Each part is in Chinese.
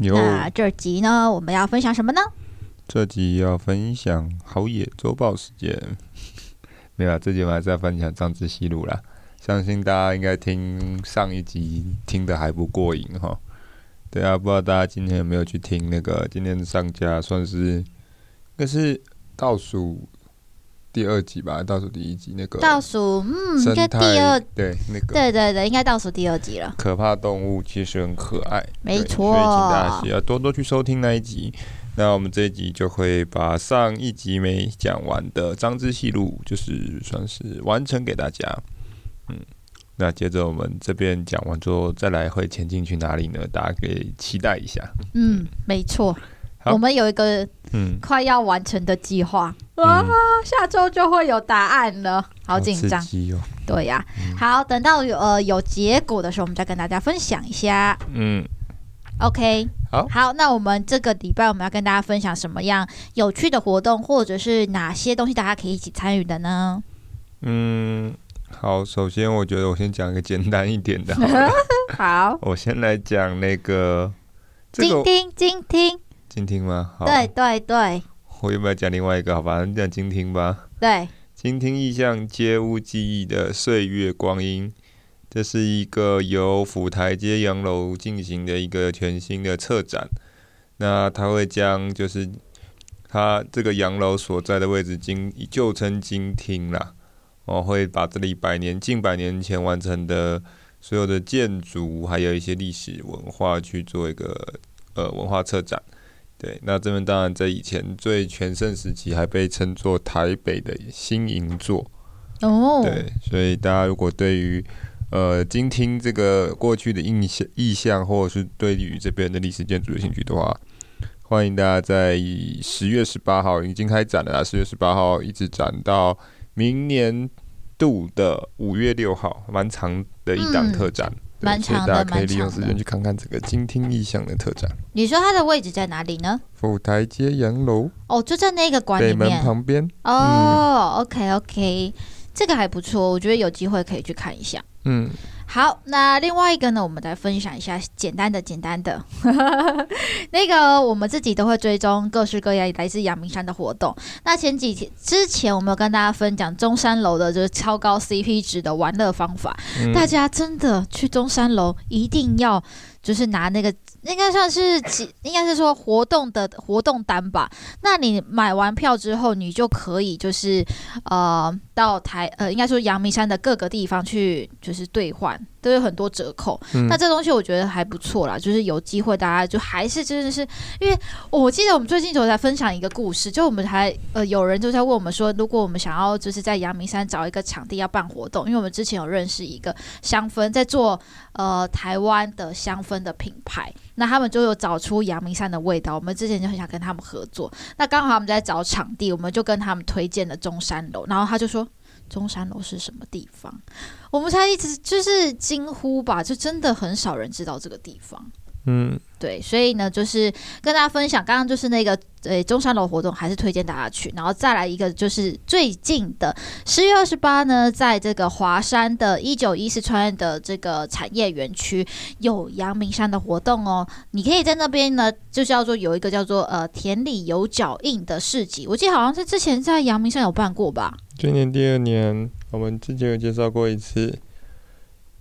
那这集呢，我们要分享什么呢？这集要分享好野周报时间。没有啊，这集我们还是要分享张之西路啦。相信大家应该听上一集听的还不过瘾哈。对啊，不知道大家今天有没有去听那个？今天上架算是应该是倒数。第二集吧，倒数第一集那个倒数，嗯，应该第二对那个对对对，应该倒数第二集了。可怕动物其实很可爱，没错，所以请大家要多多去收听那一集。那我们这一集就会把上一集没讲完的张之戏路，就是算是完成给大家。嗯，那接着我们这边讲完之后，再来会前进去哪里呢？大家可以期待一下。嗯，没错。我们有一个嗯。快要完成的计划、嗯、哇，下周就会有答案了，好紧张、哦、对呀、啊嗯，好，等到有呃有结果的时候，我们再跟大家分享一下。嗯，OK，好，好，那我们这个礼拜我们要跟大家分享什么样有趣的活动，或者是哪些东西大家可以一起参与的呢？嗯，好，首先我觉得我先讲一个简单一点的好，好，我先来讲那个静听静听。静听吗？好，对对对，我要不要讲另外一个？好吧，你讲静听吧。对，静听意象街屋记忆的岁月光阴，这是一个由府台街洋楼进行的一个全新的策展。那他会将就是他这个洋楼所在的位置，经旧称金听啦。我会把这里百年近百年前完成的所有的建筑，还有一些历史文化去做一个呃文化策展。对，那这边当然在以前最全盛时期，还被称作台北的新银座。哦，对，所以大家如果对于呃今听这个过去的印象、意象，或者是对于这边的历史建筑有兴趣的话，欢迎大家在十月十八号已经开展了啦，十月十八号一直展到明年度的五月六号，蛮长的一档特展。嗯蛮长的，大家可以利用时间去看看这个金听意象的特展。你说它的位置在哪里呢？府台街洋楼。哦，就在那个馆里面。北门旁边。哦、嗯、OK OK，这个还不错，我觉得有机会可以去看一下。嗯。好，那另外一个呢，我们来分享一下简单的、简单的。那个我们自己都会追踪各式各样来自阳明山的活动。那前几天之前，我们有跟大家分享中山楼的就是超高 CP 值的玩乐方法。嗯。大家真的去中山楼一定要就是拿那个。应该算是，应该是说活动的活动单吧。那你买完票之后，你就可以就是呃到台呃，应该说阳明山的各个地方去就是兑换。都有很多折扣，嗯，那这东西我觉得还不错啦。就是有机会大家就还是真的是，因为我记得我们最近就在分享一个故事，就我们还呃有人就在问我们说，如果我们想要就是在阳明山找一个场地要办活动，因为我们之前有认识一个香氛在做呃台湾的香氛的品牌，那他们就有找出阳明山的味道，我们之前就很想跟他们合作，那刚好我们在找场地，我们就跟他们推荐了中山楼，然后他就说。中山楼是什么地方？我们才一直就是惊呼吧，就真的很少人知道这个地方。嗯，对，所以呢，就是跟大家分享，刚刚就是那个呃中山楼活动，还是推荐大家去。然后再来一个，就是最近的十月二十八呢，在这个华山的一九一四川的这个产业园区有阳明山的活动哦。你可以在那边呢，就叫做有一个叫做呃田里有脚印的市集，我记得好像是之前在阳明山有办过吧。今年第二年，我们之前有介绍过一次。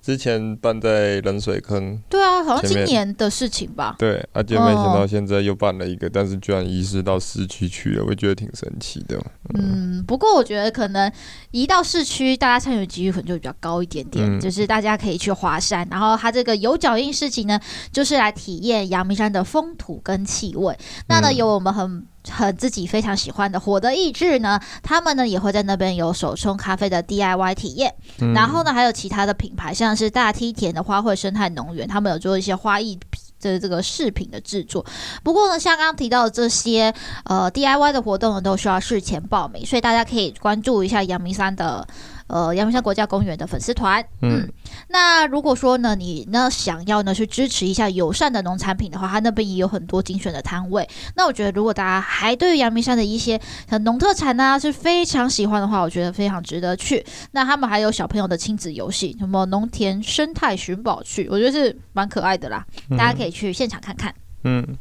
之前办在冷水坑，对啊，好像今年的事情吧。对，而且没想到现在又办了一个，哦、但是居然移师到市区去了，我觉得挺神奇的。嗯，不过我觉得可能移到市区，大家参与几率可能就比较高一点点。嗯、就是大家可以去华山，然后它这个有脚印市集呢，就是来体验阳明山的风土跟气味。那呢，有我们很。和自己非常喜欢的火的意志呢，他们呢也会在那边有手冲咖啡的 DIY 体验，嗯，然后呢还有其他的品牌，像是大梯田的花卉生态农园，他们有做一些花艺这这个饰品的制作。不过呢，像刚刚提到的这些呃 DIY 的活动呢，都需要事前报名，所以大家可以关注一下阳明山的。呃，阳明山国家公园的粉丝团，嗯，那如果说呢，你呢想要呢去支持一下友善的农产品的话，它那边也有很多精选的摊位。那我觉得，如果大家还对于阳明山的一些农特产呢是非常喜欢的话，我觉得非常值得去。那他们还有小朋友的亲子游戏，什么农田生态寻宝趣，我觉得是蛮可爱的啦，大家可以去现场看看，嗯。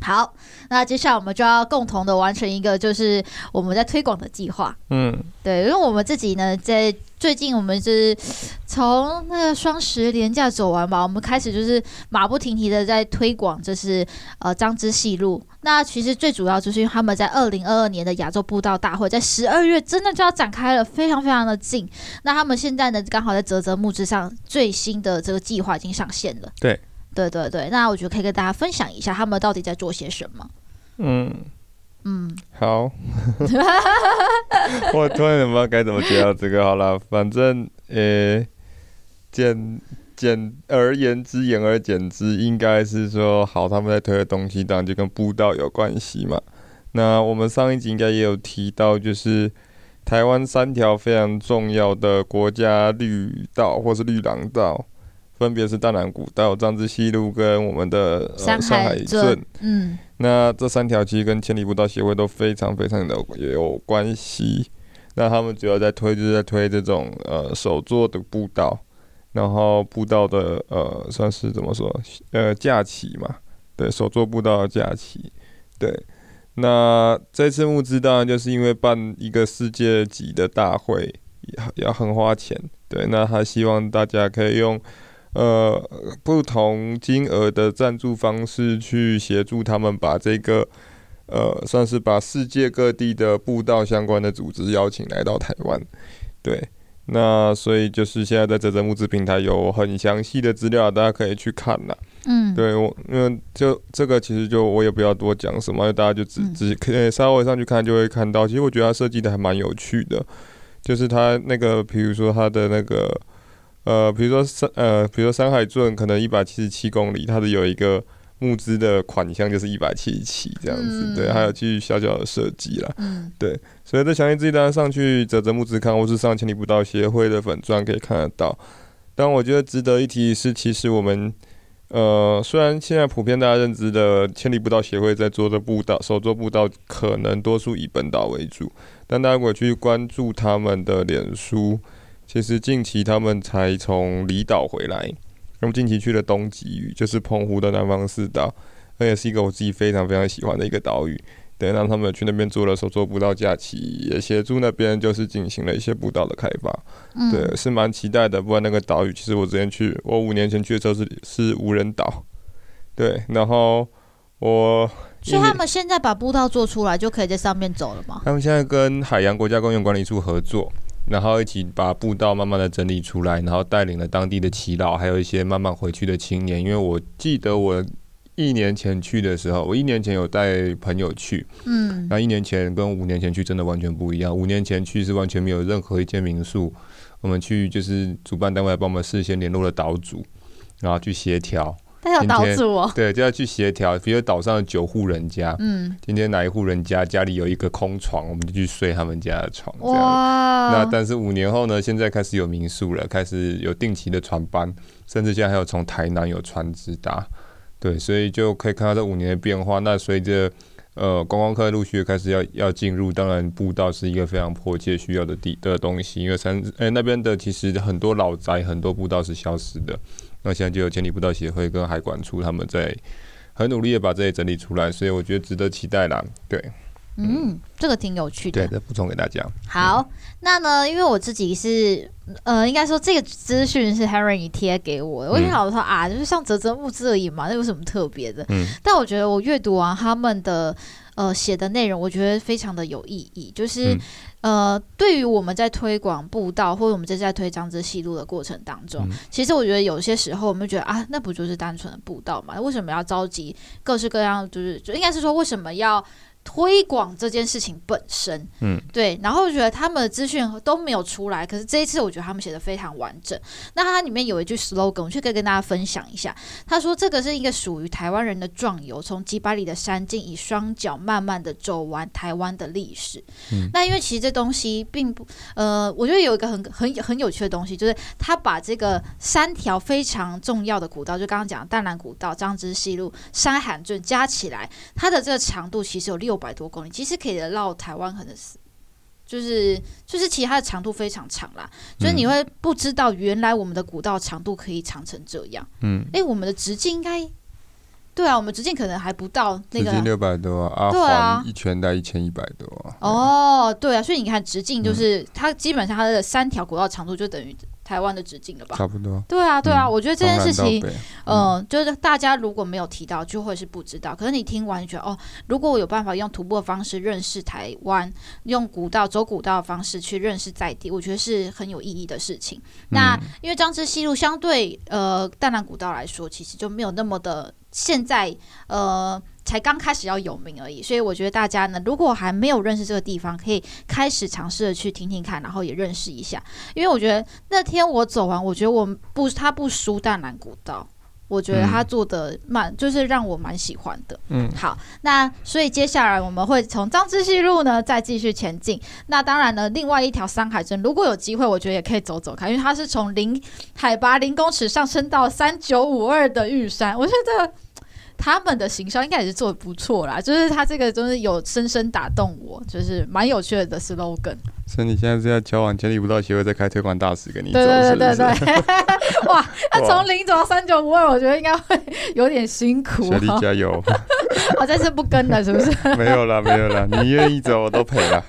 好，那接下来我们就要共同的完成一个，就是我们在推广的计划。嗯，对，因为我们自己呢，在最近我们是从那个双十连假走完吧，我们开始就是马不停蹄的在推广，就是呃张之戏路。那其实最主要就是因为他们在二零二二年的亚洲步道大会在十二月真的就要展开了，非常非常的近。那他们现在呢，刚好在泽泽木之上最新的这个计划已经上线了。对。对对对，那我觉得可以跟大家分享一下他们到底在做些什么。嗯嗯，好，我突然也不知道该怎么介绍这个。好了，反正呃，简简而言之，言而简之，应该是说，好，他们在推的东西当然就跟步道有关系嘛。那我们上一集应该也有提到，就是台湾三条非常重要的国家绿道或是绿廊道。分别是大南古道、张之西路跟我们的、呃、山海镇。嗯，那这三条其实跟千里步道协会都非常非常的有关系。那他们主要在推，就是在推这种呃手作的步道，然后步道的呃算是怎么说呃假期嘛？对，手作步道的假期。对，那这次募资当然就是因为办一个世界级的大会，要很花钱。对，那他希望大家可以用。呃，不同金额的赞助方式去协助他们把这个，呃，算是把世界各地的步道相关的组织邀请来到台湾。对，那所以就是现在在啧啧募资平台有很详细的资料，大家可以去看啦。嗯，对我，因为就这个其实就我也不要多讲什么，大家就只只可以稍微上去看就会看到。其实我觉得它设计的还蛮有趣的，就是它那个，比如说它的那个。呃，比如说山，呃，比如说山海镇可能一百七十七公里，它的有一个募资的款项就是一百七十七这样子，嗯、对，还有继续小小的设计啦，嗯，对，所以这详细资料大家上去泽泽募资看，或是上千里步道协会的粉钻可以看得到。但我觉得值得一提是，其实我们，呃，虽然现在普遍大家认知的千里步道协会在做的步道，手作步道可能多数以本岛为主，但大家如果去关注他们的脸书。其实近期他们才从离岛回来，他们近期去了东极屿，就是澎湖的南方四岛，那也是一个我自己非常非常喜欢的一个岛屿。对，让他们去那边做了手作步道假期，也协助那边就是进行了一些步道的开发。嗯、对，是蛮期待的。不然那个岛屿，其实我之前去，我五年前去的时候是是无人岛。对，然后我，所以他们现在把步道做出来，就可以在上面走了吗？他们现在跟海洋国家公园管理处合作。然后一起把步道慢慢的整理出来，然后带领了当地的耆老，还有一些慢慢回去的青年。因为我记得我一年前去的时候，我一年前有带朋友去，嗯，那一年前跟五年前去真的完全不一样。五年前去是完全没有任何一间民宿，我们去就是主办单位帮我们事先联络了岛主，然后去协调。他有岛主哦，对，就要去协调。比如岛上的九户人家，嗯，今天哪一户人家家里有一个空床，我们就去睡他们家的床。这样。哇！那但是五年后呢？现在开始有民宿了，开始有定期的船班，甚至现在还有从台南有船直达。对，所以就可以看到这五年的变化。那随着呃观光客陆续开始要要进入，当然步道是一个非常迫切需要的地的东西，因为三哎、欸、那边的其实很多老宅，很多步道是消失的。那现在就有千里步道协会跟海管处他们在很努力的把这些整理出来，所以我觉得值得期待啦。对，嗯，这个挺有趣的。对，再补充给大家。好，嗯、那呢，因为我自己是呃，应该说这个资讯是 Henry 你贴给我的，我就想说啊，就是像泽泽募资而已嘛，那有什么特别的？嗯，但我觉得我阅读完他们的呃写的内容，我觉得非常的有意义，就是。嗯呃，对于我们在推广步道，或者我们正在推张之戏路的过程当中，嗯、其实我觉得有些时候我们觉得啊，那不就是单纯的步道嘛？为什么要召集各式各样？就是就应该是说，为什么要推广这件事情本身，嗯，对，然后我觉得他们的资讯都没有出来，可是这一次我觉得他们写的非常完整。那它里面有一句 slogan，我就可以跟大家分享一下。他说：“这个是一个属于台湾人的壮游，从几百里的山径，以双脚慢慢的走完台湾的历史。”嗯，那因为其实这东西并不，呃，我觉得有一个很很很有趣的东西，就是他把这个三条非常重要的古道，就刚刚讲的淡蓝古道、张之溪路、山海镇加起来，它的这个长度其实有六。百多公里，其实可以绕台湾，可能是就是就是，其实它的长度非常长啦。所以你会不知道，原来我们的古道长度可以长成这样。嗯，哎，我们的直径应该对啊，我们直径可能还不到那个六百多啊，对啊，一圈带一千一百多啊。哦，对啊，所以你看直径就是它基本上它的三条古道长度就等于。台湾的直径了吧？差不多。对啊，对啊，嗯、我觉得这件事情，嗯、呃，就是大家如果没有提到，就会是不知道。可是你听完，觉得哦，如果我有办法用徒步的方式认识台湾，用古道走古道的方式去认识在地，我觉得是很有意义的事情。嗯、那因为张之溪路相对呃淡兰古道来说，其实就没有那么的现在呃。才刚开始要有名而已，所以我觉得大家呢，如果还没有认识这个地方，可以开始尝试的去听听看，然后也认识一下。因为我觉得那天我走完，我觉得我不，他不输淡蓝古道，我觉得他做的蛮，就是让我蛮喜欢的。嗯，好，那所以接下来我们会从张之细路呢再继续前进。那当然呢，另外一条山海镇，如果有机会，我觉得也可以走走看，因为它是从零海拔零公尺上升到三九五二的玉山，我觉得。他们的行销应该也是做的不错啦，就是他这个真是有深深打动我，就是蛮有趣的 slogan。所以你现在是要交往千里不到协会在开推广大使给你对对对对。哇，那从零走到三九五二，我觉得应该会有点辛苦。小弟加油！我 这次不跟了，是不是？没有了，没有了。你愿意走，我都陪了，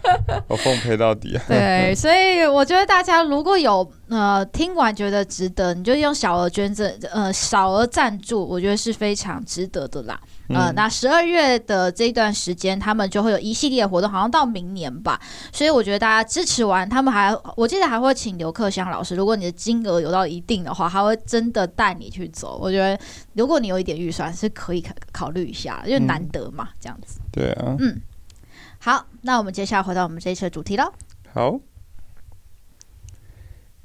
我奉陪到底啊。对，所以我觉得大家如果有呃听完觉得值得，你就用小额捐赠，呃小额赞助，我觉得是非常值得的啦。呃，那十二月的这一段时间，他们就会有一系列活动，好像到明年吧。所以我觉得大家支持完，他们还我记得还会请刘克襄老师，如果你的金额有到一定的话，他会真的带你去走。我觉得如果你有一点预算，是可以考考虑一下，因为难得嘛，这样子。对啊。嗯。好，那我们接下来回到我们这一次的主题了。好。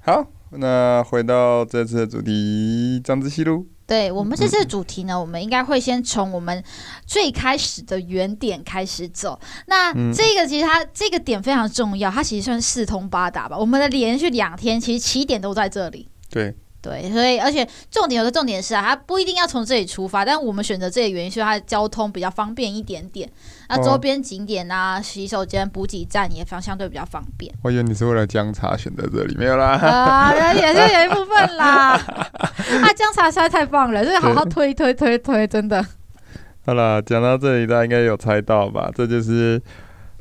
好，那回到这次的主题，张之西路。对，我们这次的主题呢，我们应该会先从我们最开始的原点开始走。那这个其实它这个点非常重要，它其实算四通八达吧。我们的连续两天其实起点都在这里。对。对，所以而且重点有个重点是啊，它不一定要从这里出发，但我们选择这里原因是它的交通比较方便一点点。那周边景点啊、洗手间、补给站也方相对比较方便。我以为你是为了姜茶选择这里，没有啦。啊，也是有一部分啦。啊，姜茶实在太棒了，所以好好推推推推，真的。好了，讲到这里，大家应该有猜到吧？这就是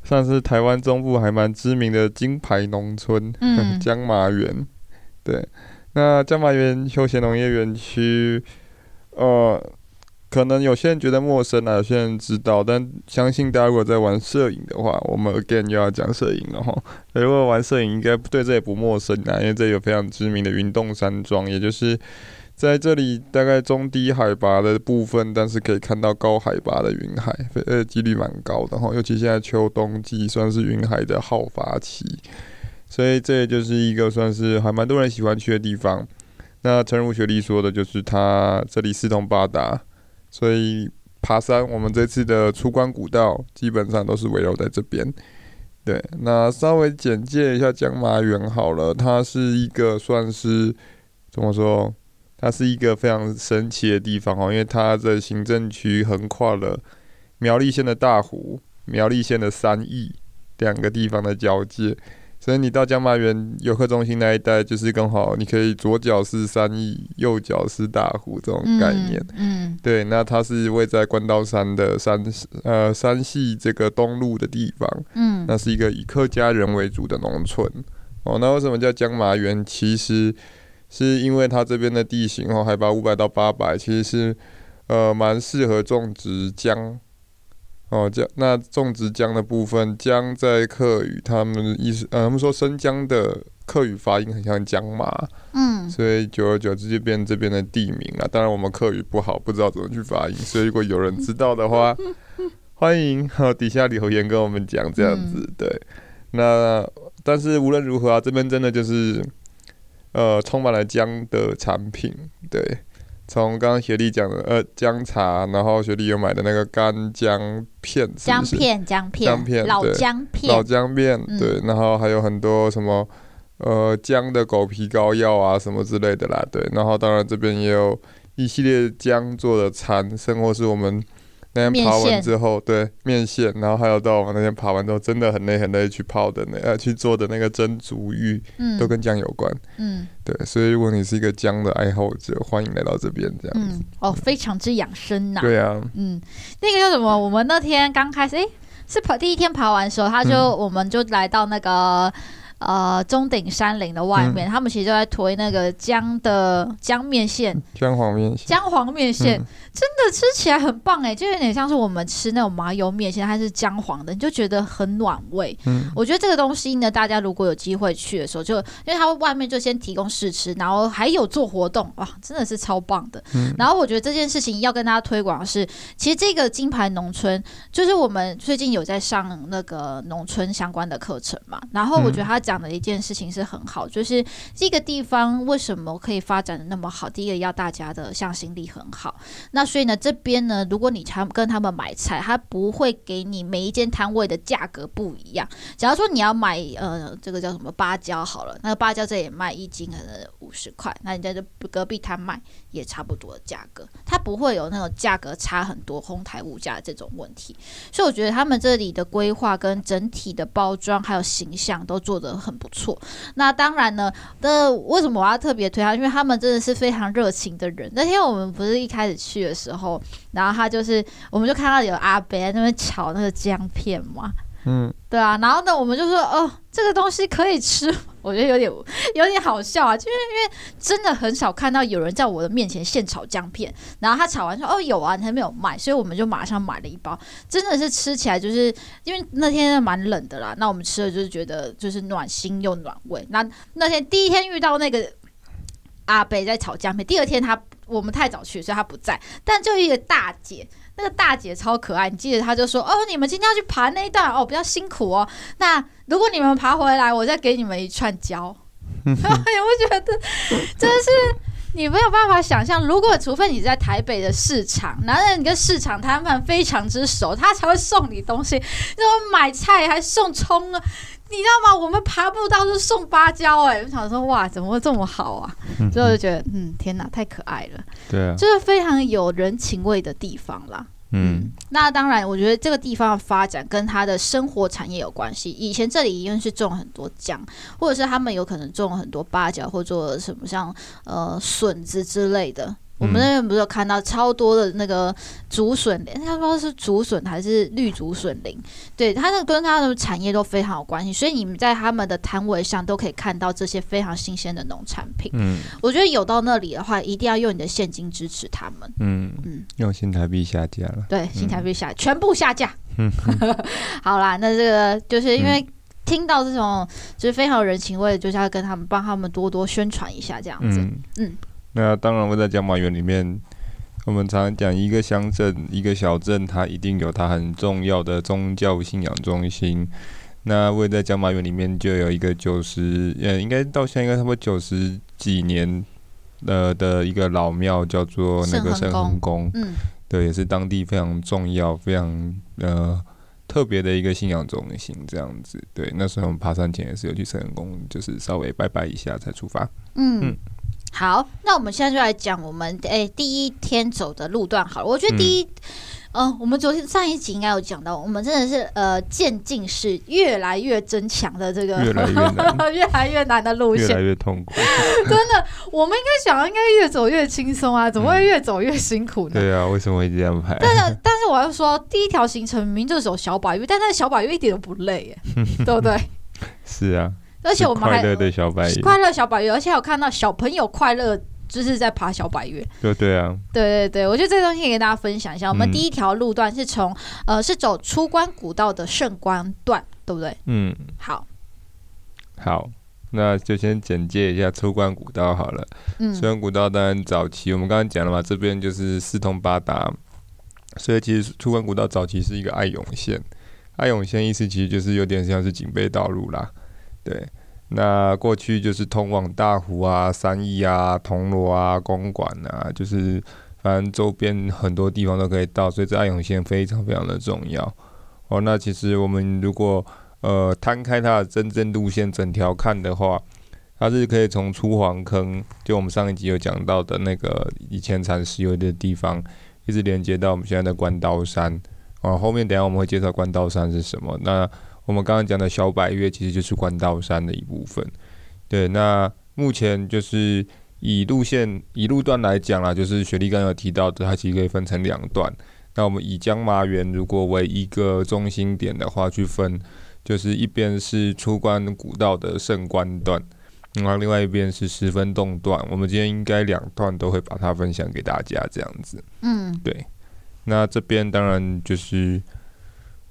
算是台湾中部还蛮知名的金牌农村，嗯，姜马园，对。那江马园休闲农业园区，呃，可能有些人觉得陌生啊，有些人知道，但相信大家如果在玩摄影的话，我们 again 又要讲摄影了哈。如果玩摄影，应该对这也不陌生啊，因为这里有非常知名的云洞山庄，也就是在这里大概中低海拔的部分，但是可以看到高海拔的云海，呃，几率蛮高的哈。尤其现在秋冬季，算是云海的好发期。所以这也就是一个算是还蛮多人喜欢去的地方。那陈如雪莉说的，就是它这里四通八达，所以爬山，我们这次的出关古道基本上都是围绕在这边。对，那稍微简介一下江麻园好了，它是一个算是怎么说？它是一个非常神奇的地方哦，因为它的行政区横跨了苗栗县的大湖、苗栗县的三义两个地方的交界。所以你到江麻园游客中心那一带，就是刚好你可以左脚是三义，右脚是大湖这种概念。嗯，嗯对，那它是位在关刀山的山呃山系这个东路的地方。嗯，那是一个以客家人为主的农村。哦，那为什么叫江麻园？其实是因为它这边的地形哦，海拔五百到八百，其实是呃蛮适合种植姜。哦，姜那种植姜的部分，姜在客语，他们意思，呃，他们说生姜的客语发音很像姜麻，嗯，所以久而久之就变这边的地名了。当然我们客语不好，不知道怎么去发音，所以如果有人知道的话，欢迎好底下留言跟我们讲这样子。嗯、对，那但是无论如何啊，这边真的就是呃充满了姜的产品。对，从刚刚学弟讲的呃姜茶，然后学弟有买的那个干姜片，姜片姜片姜片老姜片老姜片，对，然后还有很多什么。呃，姜的狗皮膏药啊，什么之类的啦，对。然后当然这边也有一系列姜做的餐，甚或是我们那天爬完之后，对面线，然后还有到我们那天爬完之后，真的很累很累去泡的那呃去做的那个蒸竹芋，嗯，都跟姜有关，嗯，对。所以如果你是一个姜的爱好者，欢迎来到这边这样子。嗯，哦，非常之养生呐。对啊，嗯，那个叫什么？我们那天刚开始，诶，是跑第一天爬完的时候，他就、嗯、我们就来到那个。呃，中鼎山林的外面，嗯、他们其实就在推那个姜的姜面线，姜黄面线，姜黄面线、嗯、真的吃起来很棒哎，就有点像是我们吃那种麻油面线，它是姜黄的，你就觉得很暖胃。嗯，我觉得这个东西呢，大家如果有机会去的时候，就因为它外面就先提供试吃，然后还有做活动，哇，真的是超棒的。嗯，然后我觉得这件事情要跟大家推广的是，其实这个金牌农村，就是我们最近有在上那个农村相关的课程嘛，然后我觉得他讲。讲的一件事情是很好，就是这个地方为什么可以发展的那么好？第一个要大家的向心力很好，那所以呢，这边呢，如果你常跟他们买菜，他不会给你每一间摊位的价格不一样。假如说你要买呃这个叫什么芭蕉好了，那个芭蕉这里卖一斤可能五十块，那你在这隔壁摊卖也差不多的价格，它不会有那种价格差很多、哄抬物价这种问题。所以我觉得他们这里的规划跟整体的包装还有形象都做得很不错，那当然呢，那为什么我要特别推他？因为他们真的是非常热情的人。那天我们不是一开始去的时候，然后他就是，我们就看到有阿伯在那边炒那个姜片嘛。嗯，对啊，然后呢，我们就说哦，这个东西可以吃，我觉得有点 有点好笑啊，就是因为真的很少看到有人在我的面前现炒姜片，然后他炒完说哦有啊，你还没有卖，所以我们就马上买了一包，真的是吃起来就是因为那天蛮冷的啦，那我们吃了就是觉得就是暖心又暖胃。那那天第一天遇到那个阿北在炒姜片，第二天他我们太早去，所以他不在，但就一个大姐。那个大姐超可爱，你记得她就说：“哦，你们今天要去爬那一段哦，比较辛苦哦。那如果你们爬回来，我再给你们一串胶。”有没有觉得真的是你没有办法想象？如果除非你在台北的市场，男人跟市场摊贩非常之熟，他才会送你东西。那种买菜还送葱啊，你知道吗？我们爬步道是送芭蕉哎、欸，我想说哇，怎么会这么好啊？所以我就觉得，嗯，天哪，太可爱了。对啊，就是非常有人情味的地方啦。嗯，那当然，我觉得这个地方的发展跟它的生活产业有关系。以前这里因为是种很多姜，或者是他们有可能种很多芭蕉，或者做什么像呃笋子之类的。我们那边不是有看到超多的那个竹笋林，他说是竹笋还是绿竹笋林？对，它那跟它的产业都非常有关系，所以你们在他们的摊位上都可以看到这些非常新鲜的农产品。嗯，我觉得有到那里的话，一定要用你的现金支持他们。嗯嗯，用新台币下架了。对，新台币下、嗯、全部下架。嗯，好啦，那这个就是因为听到这种就是非常有人情味，就是要跟他们帮他们多多宣传一下这样子。嗯。嗯那当然，我在讲马园里面，我们常常讲一个乡镇、一个小镇，它一定有它很重要的宗教信仰中心。那我在江马园里面就有一个九十，呃，应该到现在应该差不多九十几年呃的一个老庙，叫做那个圣恒宫。嗯，对，也是当地非常重要、非常呃特别的一个信仰中心。这样子，对，那时候我们爬山前也是有去圣恒宫，就是稍微拜拜一下才出发。嗯。嗯好，那我们现在就来讲我们诶、欸、第一天走的路段好了。我觉得第一，嗯、呃，我们昨天上一集应该有讲到，我们真的是呃渐进式越来越增强的这个越来越难，越来越难的路线，越来越痛苦。真的，我们应该想应该越走越轻松啊，怎么会越走越辛苦呢？嗯、对啊，为什么会这样排？但是但是我要说，第一条行程明明就走小百岳，但那小百岳一点都不累耶，对不对？是啊。而且我们还快乐的小白月，快乐小白月，而且有看到小朋友快乐，就是在爬小百月。对对啊，对对对，我觉得这个东西可以跟大家分享一下。我们第一条路段是从呃，是走出关古道的圣关段，对不对？嗯，好，好，那就先简介一下出关古道好了。嗯，出关古道当然早期我们刚刚讲了嘛，这边就是四通八达。所以其实出关古道早期是一个爱永线，爱永线意思其实就是有点像是警备道路啦，对。那过去就是通往大湖啊、三义啊、铜锣啊、公馆啊，就是反正周边很多地方都可以到，所以这爱永线非常非常的重要。哦，那其实我们如果呃摊开它的真正路线整条看的话，它是可以从出黄坑，就我们上一集有讲到的那个以前产石油的地方，一直连接到我们现在的关刀山。哦，后面等下我们会介绍关刀山是什么。那我们刚刚讲的小百岳其实就是关刀山的一部分。对，那目前就是以路线以路段来讲啦，就是雪莉刚刚有提到的，它其实可以分成两段。那我们以江麻园如果为一个中心点的话，去分，就是一边是出关古道的圣关段，然后另外一边是十分洞段。我们今天应该两段都会把它分享给大家，这样子。嗯，对。那这边当然就是。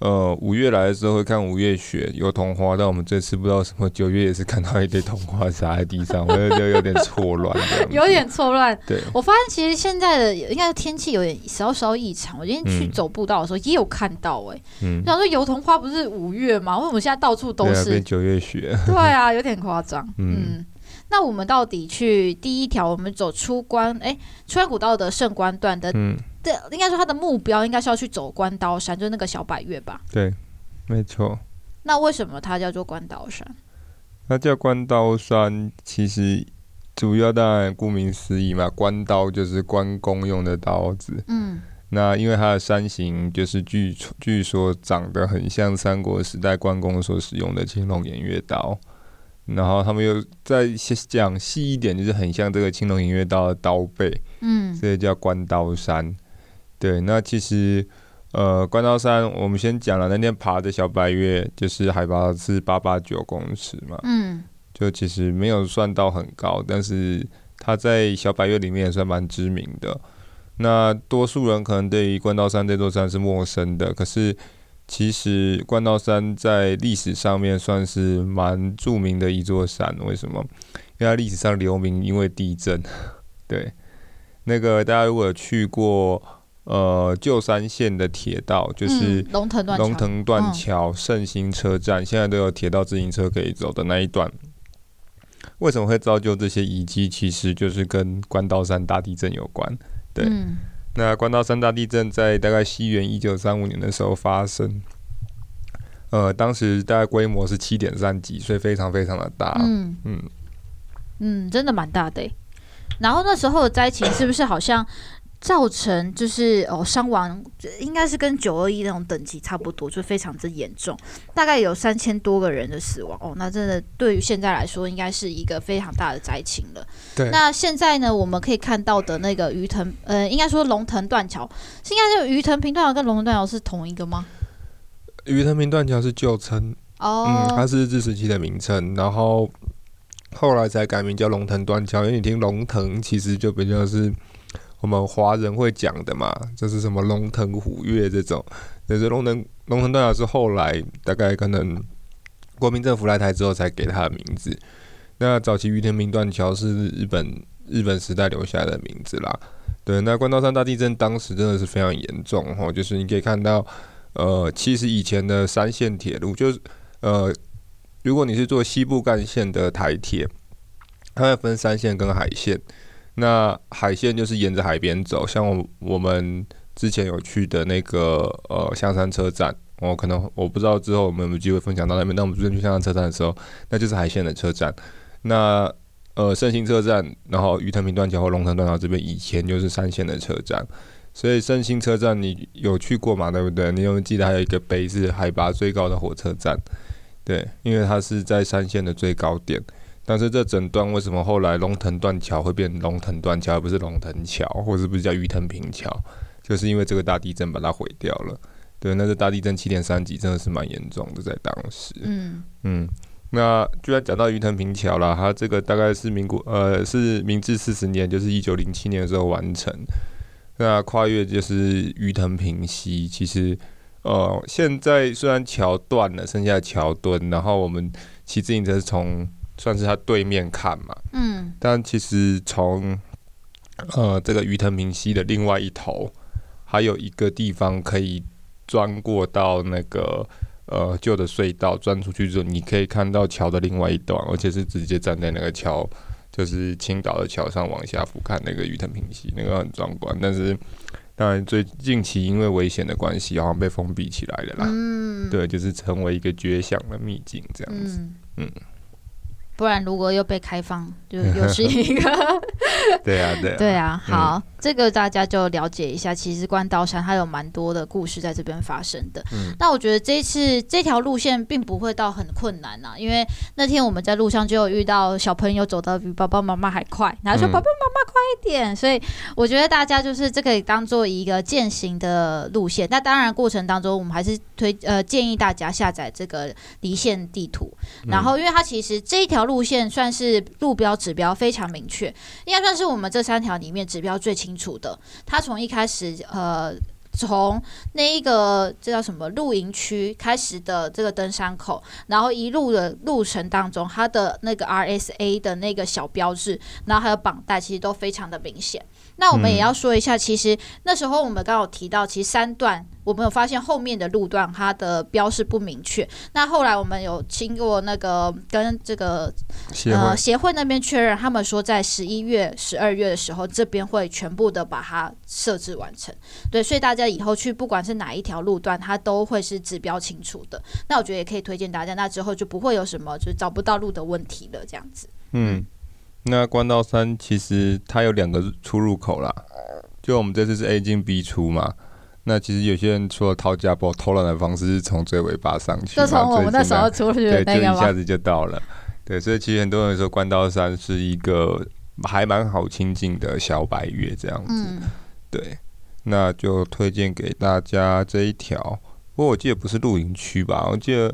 呃，五月来的时候会看五月雪，有桐花，但我们这次不知道什么，九月也是看到一堆桐花洒在地上，我就觉得有点错乱，有点错乱。对，我发现其实现在的应该天气有点稍稍异常。我今天去走步道的时候也有看到、欸，哎、嗯，想说油桐花不是五月吗？为什么现在到处都是？九月雪。对啊，有点夸张。嗯。嗯那我们到底去第一条，我们走出关，哎、欸，出关古道的圣关段的，嗯，对，应该说他的目标应该是要去走关刀山，就是那个小百岳吧？对，没错。那为什么它叫做关刀山？它叫关刀山，其实主要当然顾名思义嘛，关刀就是关公用的刀子。嗯，那因为它的山形就是据据说长得很像三国时代关公所使用的青龙偃月刀。然后他们又再讲细一点，就是很像这个青龙偃月刀的刀背，嗯，所以叫关刀山。对，那其实呃，关刀山我们先讲了，那天爬的小白月就是海拔是八八九公尺嘛，嗯，就其实没有算到很高，但是它在小白月里面也算蛮知名的。那多数人可能对于关刀山这座山是陌生的，可是。其实关刀山在历史上面算是蛮著名的一座山，为什么？因为它历史上留名因为地震。对，那个大家如果去过呃旧山线的铁道，就是龙腾断龙腾断桥盛兴车站，现在都有铁道自行车可以走的那一段，为什么会造就这些遗迹？其实就是跟关刀山大地震有关。对。嗯那关刀山大地震在大概西元一九三五年的时候发生，呃，当时大概规模是七点三级，所以非常非常的大。嗯嗯嗯，真的蛮大的。然后那时候的灾情是不是好像？造成就是哦，伤亡应该是跟九二一那种等级差不多，就非常之严重，大概有三千多个人的死亡哦。那真的对于现在来说，应该是一个非常大的灾情了。对。那现在呢，我们可以看到的那个鱼藤，呃，应该说龙腾断桥，是应该是鱼藤平断桥跟龙腾断桥是同一个吗？鱼藤平断桥是旧称哦，嗯，它是日治时期的名称，然后后来才改名叫龙腾断桥。因为你听龙腾，其实就比较是。我们华人会讲的嘛，就是什么龙腾虎跃这种，就是龙腾龙腾断桥是后来大概可能国民政府来台之后才给他的名字。那早期鱼藤坪断桥是日本日本时代留下的名字啦。对，那关刀山大地震当时真的是非常严重哦，就是你可以看到，呃，其实以前的三线铁路就是呃，如果你是坐西部干线的台铁，它会分三线跟海线。那海线就是沿着海边走，像我我们之前有去的那个呃象山车站，我、可能我不知道之后我们有没有机会分享到那边。那我们之前去象山车站的时候，那就是海线的车站。那呃胜兴车站，然后鱼藤坪断桥或龙腾断桥这边以前就是山线的车站，所以胜兴车站你有去过嘛？对不对？你有没有记得还有一个碑是海拔最高的火车站？对，因为它是在山线的最高点。但是这整段为什么后来龙腾断桥会变龙腾断桥，而不是龙腾桥，或者不是叫鱼藤平桥？就是因为这个大地震把它毁掉了。对，那这大地震七点三级真的是蛮严重的，在当时。嗯嗯，那居然讲到鱼藤平桥了，它这个大概是民国呃是明治四十年，就是一九零七年的时候完成。那跨越就是鱼藤平溪，其实呃现在虽然桥断了，剩下桥墩，然后我们骑自行车是从。算是它对面看嘛，嗯，但其实从呃这个鱼藤明溪的另外一头，还有一个地方可以钻过到那个呃旧的隧道，钻出去之后，你可以看到桥的另外一端，而且是直接站在那个桥，就是青岛的桥上往下俯瞰那个鱼藤平溪，那个很壮观。但是当然最近期因为危险的关系，好像被封闭起来了啦。嗯，对，就是成为一个绝响的秘境这样子。嗯。嗯不然，如果又被开放，就 又是一个对啊，对啊，对啊。好，嗯、这个大家就了解一下。其实关刀山它有蛮多的故事在这边发生的。嗯，那我觉得这一次这条路线并不会到很困难呐、啊，因为那天我们在路上就有遇到小朋友走得比爸爸妈妈还快，然后说爸爸妈妈快一点。嗯、所以我觉得大家就是这可以当做一个践行的路线。那当然过程当中，我们还是推呃建议大家下载这个离线地图，然后因为它其实这一条。路线算是路标指标非常明确，应该算是我们这三条里面指标最清清楚的。他从一开始，呃，从那一个这叫什么露营区开始的这个登山口，然后一路的路程当中，他的那个 RSA 的那个小标志，然后还有绑带，其实都非常的明显。那我们也要说一下，其实那时候我们刚好提到，其实三段。我们有发现后面的路段它的标示不明确。那后来我们有经过那个跟这个呃协会那边确认，他们说在十一月、十二月的时候，这边会全部的把它设置完成。对，所以大家以后去不管是哪一条路段，它都会是指标清楚的。那我觉得也可以推荐大家，那之后就不会有什么就是找不到路的问题了。这样子。嗯，那关刀山其实它有两个出入口啦，就我们这次是 A 进 B 出嘛。那其实有些人说掏家宝偷懒的方式是从最尾巴上去，就从我们那时候出去的那个，对，就一下子就到了。对，所以其实很多人说关刀山是一个还蛮好亲近的小白月这样子。嗯、对，那就推荐给大家这一条。不过我记得不是露营区吧？我记得，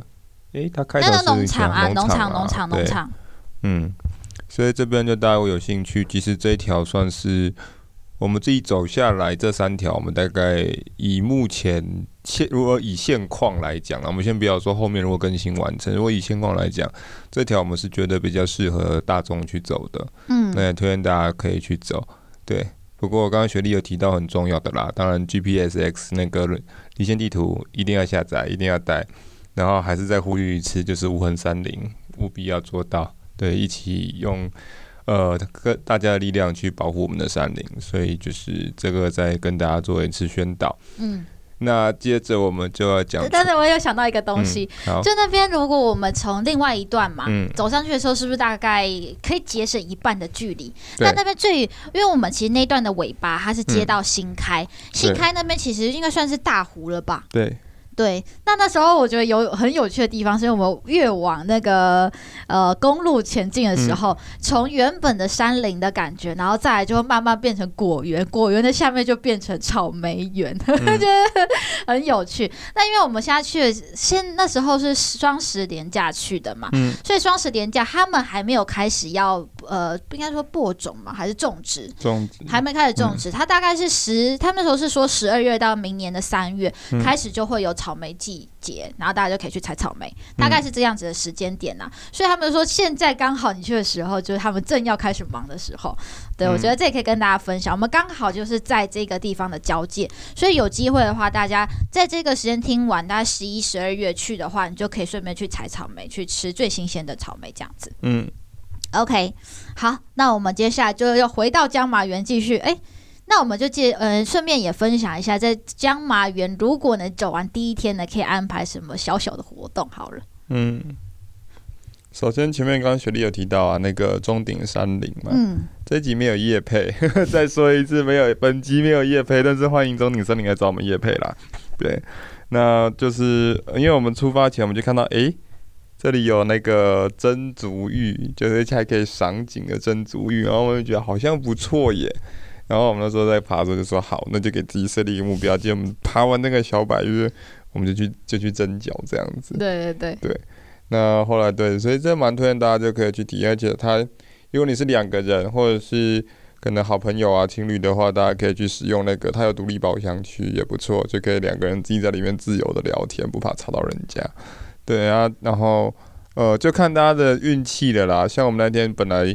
哎、欸，他开头是农场啊，农场，农场，农场。嗯，所以这边就大家会有兴趣。其实这一条算是。我们自己走下来这三条，我们大概以目前现如果以现况来讲，我们先不要说后面如果更新完成，如果以现况来讲，这条我们是觉得比较适合大众去走的，嗯，那也推荐大家可以去走。对，不过我刚刚学历有提到很重要的啦，当然 GPSX 那个离线地图一定要下载，一定要带，然后还是再呼吁一次，就是无痕山林务必要做到，对，一起用。呃，跟大家的力量去保护我们的山林，所以就是这个再跟大家做一次宣导。嗯，那接着我们就要讲，但是我又想到一个东西，嗯、就那边如果我们从另外一段嘛、嗯、走上去的时候，是不是大概可以节省一半的距离？那那边最，因为我们其实那段的尾巴它是接到新开，嗯、新开那边其实应该算是大湖了吧？对。对，那那时候我觉得有很有趣的地方，是因为我们越往那个呃公路前进的时候，从、嗯、原本的山林的感觉，然后再来就会慢慢变成果园，果园的下面就变成草莓园，觉得、嗯、很有趣。那因为我们现在去的，先那时候是双十连假去的嘛，嗯、所以双十连假他们还没有开始要呃，不应该说播种嘛，还是种植？种植还没开始种植，他、嗯、大概是十，他们那时候是说十二月到明年的三月、嗯、开始就会有草。草莓季节，然后大家就可以去采草莓，大概是这样子的时间点呐、啊。嗯、所以他们说，现在刚好你去的时候，就是他们正要开始忙的时候。对，我觉得这也可以跟大家分享。我们刚好就是在这个地方的交界，所以有机会的话，大家在这个时间听完，大概十一、十二月去的话，你就可以顺便去采草莓，去吃最新鲜的草莓，这样子。嗯，OK，好，那我们接下来就要回到江马园继续。哎。那我们就借嗯，顺便也分享一下，在江麻园，如果能走完第一天呢，可以安排什么小小的活动？好了，嗯，首先前面刚刚雪莉有提到啊，那个中鼎山林嘛，嗯，这集没有夜配，呵 呵再说一次，没有本集没有夜配，但是欢迎中鼎山林来找我们夜配啦。对，那就是因为我们出发前我们就看到，哎、欸，这里有那个真足浴，就是还可以赏景的真足浴，然后我们就觉得好像不错耶。然后我们那时候在爬的时候就说好，那就给自己设立一个目标，就我们爬完那个小百岳，我们就去就去蒸脚这样子。对对对。对，那后来对，所以这蛮推荐大家就可以去体验，而且它如果你是两个人或者是可能好朋友啊情侣的话，大家可以去使用那个，它有独立包厢区也不错，就可以两个人自己在里面自由的聊天，不怕吵到人家。对啊，然后呃就看大家的运气了啦，像我们那天本来。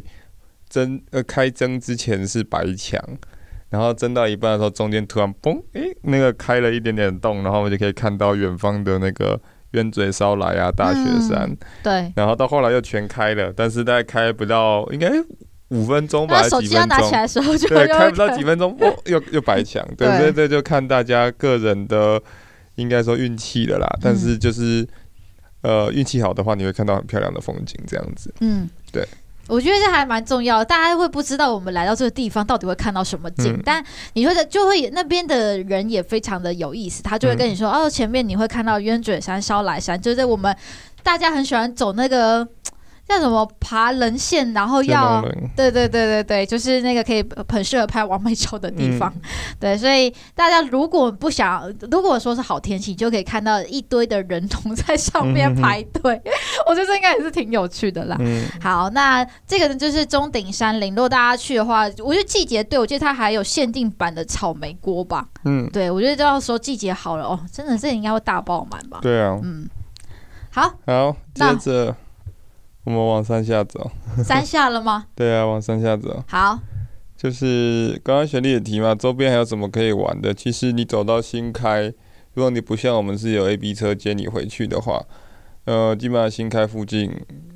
蒸呃开蒸之前是白墙，然后蒸到一半的时候，中间突然嘣，诶，那个开了一点点洞，然后我们就可以看到远方的那个鸢嘴烧来啊，大雪山。嗯、对。然后到后来又全开了，但是大概开不到应该五分钟吧，手机要拿起来的时候就对，开不到几分钟，哦，又又白墙。对对对，就看大家个人的应该说运气了啦。嗯、但是就是呃运气好的话，你会看到很漂亮的风景，这样子。嗯，对。我觉得这还蛮重要的，大家会不知道我们来到这个地方到底会看到什么景，嗯、但你会就会那边的人也非常的有意思，他就会跟你说，嗯、哦，前面你会看到鸢嘴山、烧来山，就是我们大家很喜欢走那个。叫什么爬人线，然后要对对对对对，就是那个可以很适合拍完美照的地方。嗯、对，所以大家如果不想，如果说是好天气，就可以看到一堆的人同在上面排队。嗯、我觉得这应该也是挺有趣的啦。嗯、好，那这个呢就是中鼎山林，如果大家去的话，我觉得季节对，我记得它还有限定版的草莓锅吧。嗯，对，我觉得到时候季节好了哦，真的这应该会大爆满吧。对啊，嗯，好，好，接着。我们往山下走，山下了吗？对啊，往山下走。好，就是刚刚雪莉也提嘛，周边还有什么可以玩的？其实你走到新开，如果你不像我们是有 A B 车接你回去的话，呃，基本上新开附近，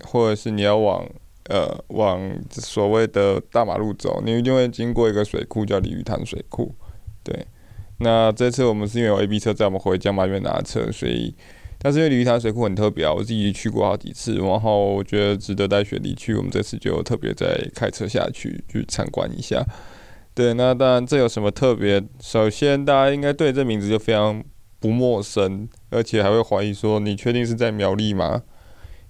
或者是你要往呃往所谓的大马路走，你一定会经过一个水库，叫鲤鱼潭水库。对，那这次我们是因为有 A B 车在我们回江马苑拿车，所以。但是因为鲤鱼潭水库很特别啊，我自己去过好几次，然后我觉得值得带雪莉去。我们这次就特别再开车下去去参观一下。对，那当然这有什么特别？首先大家应该对这名字就非常不陌生，而且还会怀疑说，你确定是在苗栗吗？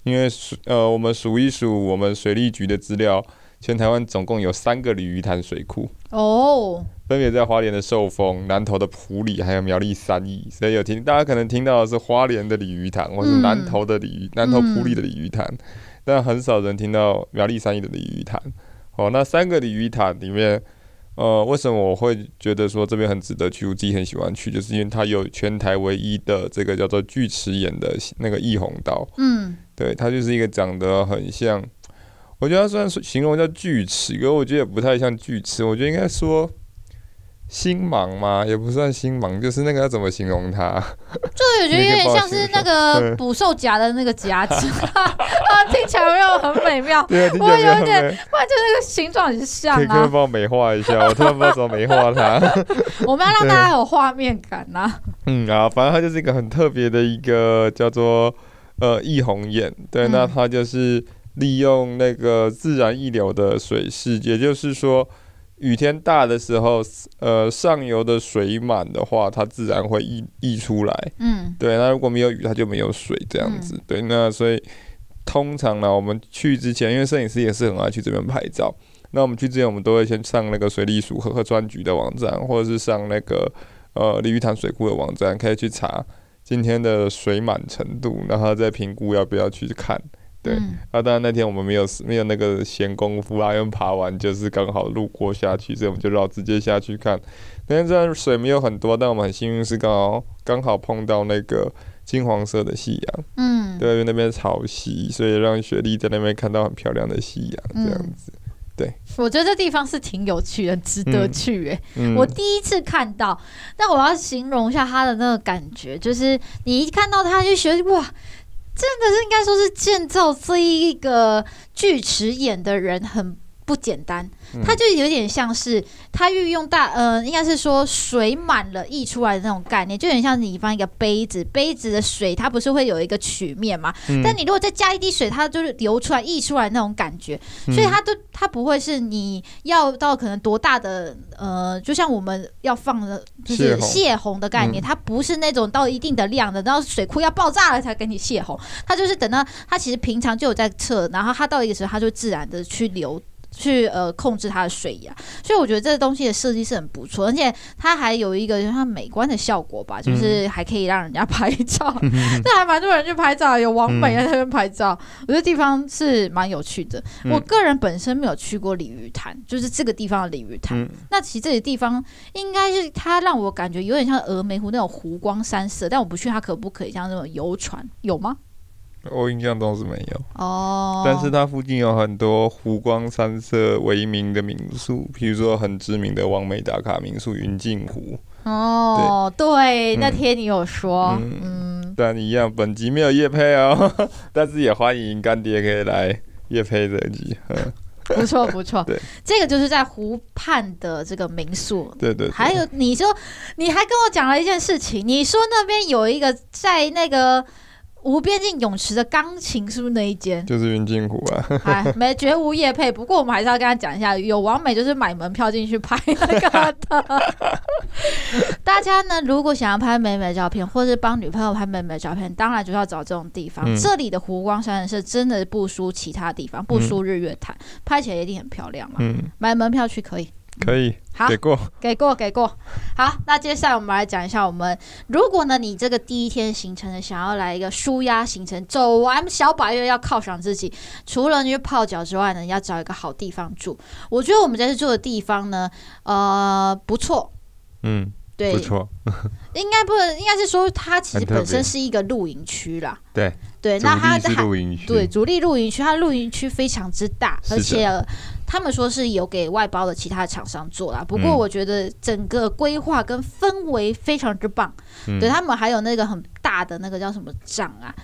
因为呃，我们数一数我们水利局的资料。全台湾总共有三个鲤鱼潭水库哦，分别在花莲的寿丰、南投的埔里，还有苗栗三义。所以有听大家可能听到的是花莲的鲤鱼潭，或是南投的鲤鱼、南投埔里的鲤鱼潭，但很少人听到苗栗三义的鲤鱼潭。哦，那三个鲤鱼潭里面，呃，为什么我会觉得说这边很值得去？我自己很喜欢去，就是因为它有全台唯一的这个叫做锯齿眼的那个义弘道。嗯，对，它就是一个长得很像。我觉得它虽然说形容叫锯齿，可是我觉得也不太像锯齿。我觉得应该说星芒嘛，也不算星芒，就是那个要怎么形容它？就我觉得有点像是那个捕兽夹的那个夹子，啊，听起来没有很美妙。对啊，我有点，不然就那个形状很像啊。可以可以帮我美化一下？我突然不知道怎么美化它。我们要让大家有画面感呐、啊。嗯啊，反正它就是一个很特别的一个叫做呃异红眼，对，那它就是。利用那个自然溢流的水势，也就是说，雨天大的时候，呃，上游的水满的话，它自然会溢溢出来。嗯，对。那如果没有雨，它就没有水，这样子。嗯、对。那所以通常呢，我们去之前，因为摄影师也是很爱去这边拍照。那我们去之前，我们都会先上那个水利署和河川局的网站，或者是上那个呃鲤鱼潭水库的网站，可以去查今天的水满程度，然后再评估要不要去看。对，嗯、啊，当然那天我们没有没有那个闲工夫啊，因为爬完就是刚好路过下去，所以我们就绕直接下去看。那天虽然水没有很多，但我们很幸运是刚好刚好碰到那个金黄色的夕阳。嗯，对，因为那边潮汐，所以让雪莉在那边看到很漂亮的夕阳，这样子。嗯、对，我觉得这地方是挺有趣的，值得去。哎，嗯、我第一次看到，那我要形容一下它的那个感觉，就是你一看到它就觉得哇。真的是应该说是建造这一个锯齿眼的人很不简单。它就有点像是它运用大，呃，应该是说水满了溢出来的那种概念，就有点像你放一个杯子，杯子的水它不是会有一个曲面嘛？嗯、但你如果再加一滴水，它就是流出来溢出来那种感觉，所以它都它不会是你要到可能多大的，呃，就像我们要放的就是泄洪的概念，它不是那种到一定的量的，然后水库要爆炸了才给你泄洪，它就是等到它其实平常就有在测，然后它到一个时候它就自然的去流。去呃控制它的水压，所以我觉得这个东西的设计是很不错，而且它还有一个就是它美观的效果吧，就是还可以让人家拍照，这、嗯、还蛮多人去拍照，有王美在那边拍照，嗯、我觉得地方是蛮有趣的。嗯、我个人本身没有去过鲤鱼潭，就是这个地方的鲤鱼潭，嗯、那其实这个地方应该是它让我感觉有点像峨眉湖那种湖光山色，但我不去它可不可以像那种游船，有吗？我印象中是没有哦，但是它附近有很多湖光山色为名的民宿，比如说很知名的王美打卡民宿云镜湖。哦，对，那天你有说，嗯，嗯但一样，本集没有叶配哦，但是也欢迎干爹可以来叶配这集。不错不错，对，这个就是在湖畔的这个民宿，对，对对。还有你说，你还跟我讲了一件事情，你说那边有一个在那个。无边境泳池的钢琴是不是那一间？就是云镜湖啊！哎，没绝无夜配，不过我们还是要跟他讲一下，有完美就是买门票进去拍那个的。大家呢，如果想要拍美美照片，或是帮女朋友拍美美照片，当然就要找这种地方。嗯、这里的湖光山色是真的不输其他地方，不输日月潭，嗯、拍起来一定很漂亮嘛。嗯，买门票去可以。可以，好，给过，给过，给过。好，那接下来我们来讲一下，我们如果呢，你这个第一天行程呢，想要来一个舒压行程，走完小百月要犒赏自己，除了你去泡脚之外呢，要找一个好地方住。我觉得我们这次住的地方呢，呃，不错，嗯，对，不错，应该不能，应该是说它其实本身是一个露营区啦，对，对，那它的露营区，对，主力露营区，它露营区非常之大，而且。他们说是有给外包的其他厂商做啦，不过我觉得整个规划跟氛围非常之棒。嗯、对他们还有那个很大的那个叫什么帐啊，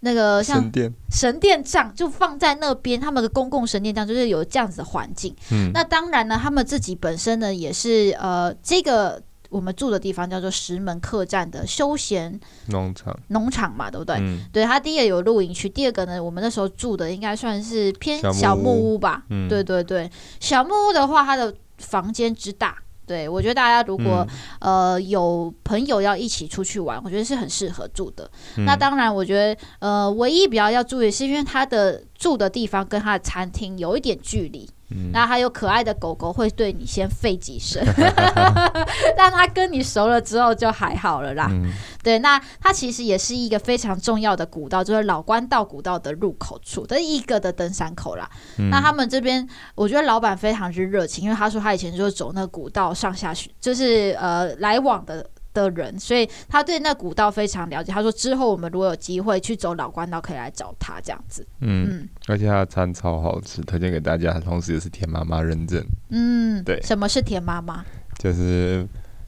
那个像神殿神殿帐就放在那边，他们的公共神殿帐就是有这样子的环境。嗯，那当然呢，他们自己本身呢也是呃这个。我们住的地方叫做石门客栈的休闲农场，农场嘛，对不对？嗯、对，它第一个有露营区，第二个呢，我们那时候住的应该算是偏小木屋吧。屋嗯、对对对，小木屋的话，它的房间之大，对我觉得大家如果、嗯、呃有朋友要一起出去玩，我觉得是很适合住的。嗯、那当然，我觉得呃唯一比较要注意，是因为它的住的地方跟它的餐厅有一点距离。那还有可爱的狗狗会对你先吠几声，但它跟你熟了之后就还好了啦。嗯、对，那它其实也是一个非常重要的古道，就是老关道古道的入口处的一个的登山口啦。嗯、那他们这边，我觉得老板非常之热情，因为他说他以前就是走那个古道上下去，就是呃来往的。的人，所以他对那古道非常了解。他说之后我们如果有机会去走老关道，可以来找他这样子。嗯，嗯，而且他的餐超好吃，推荐给大家。同时也是田妈妈认证。嗯，对。什么是田妈妈？就是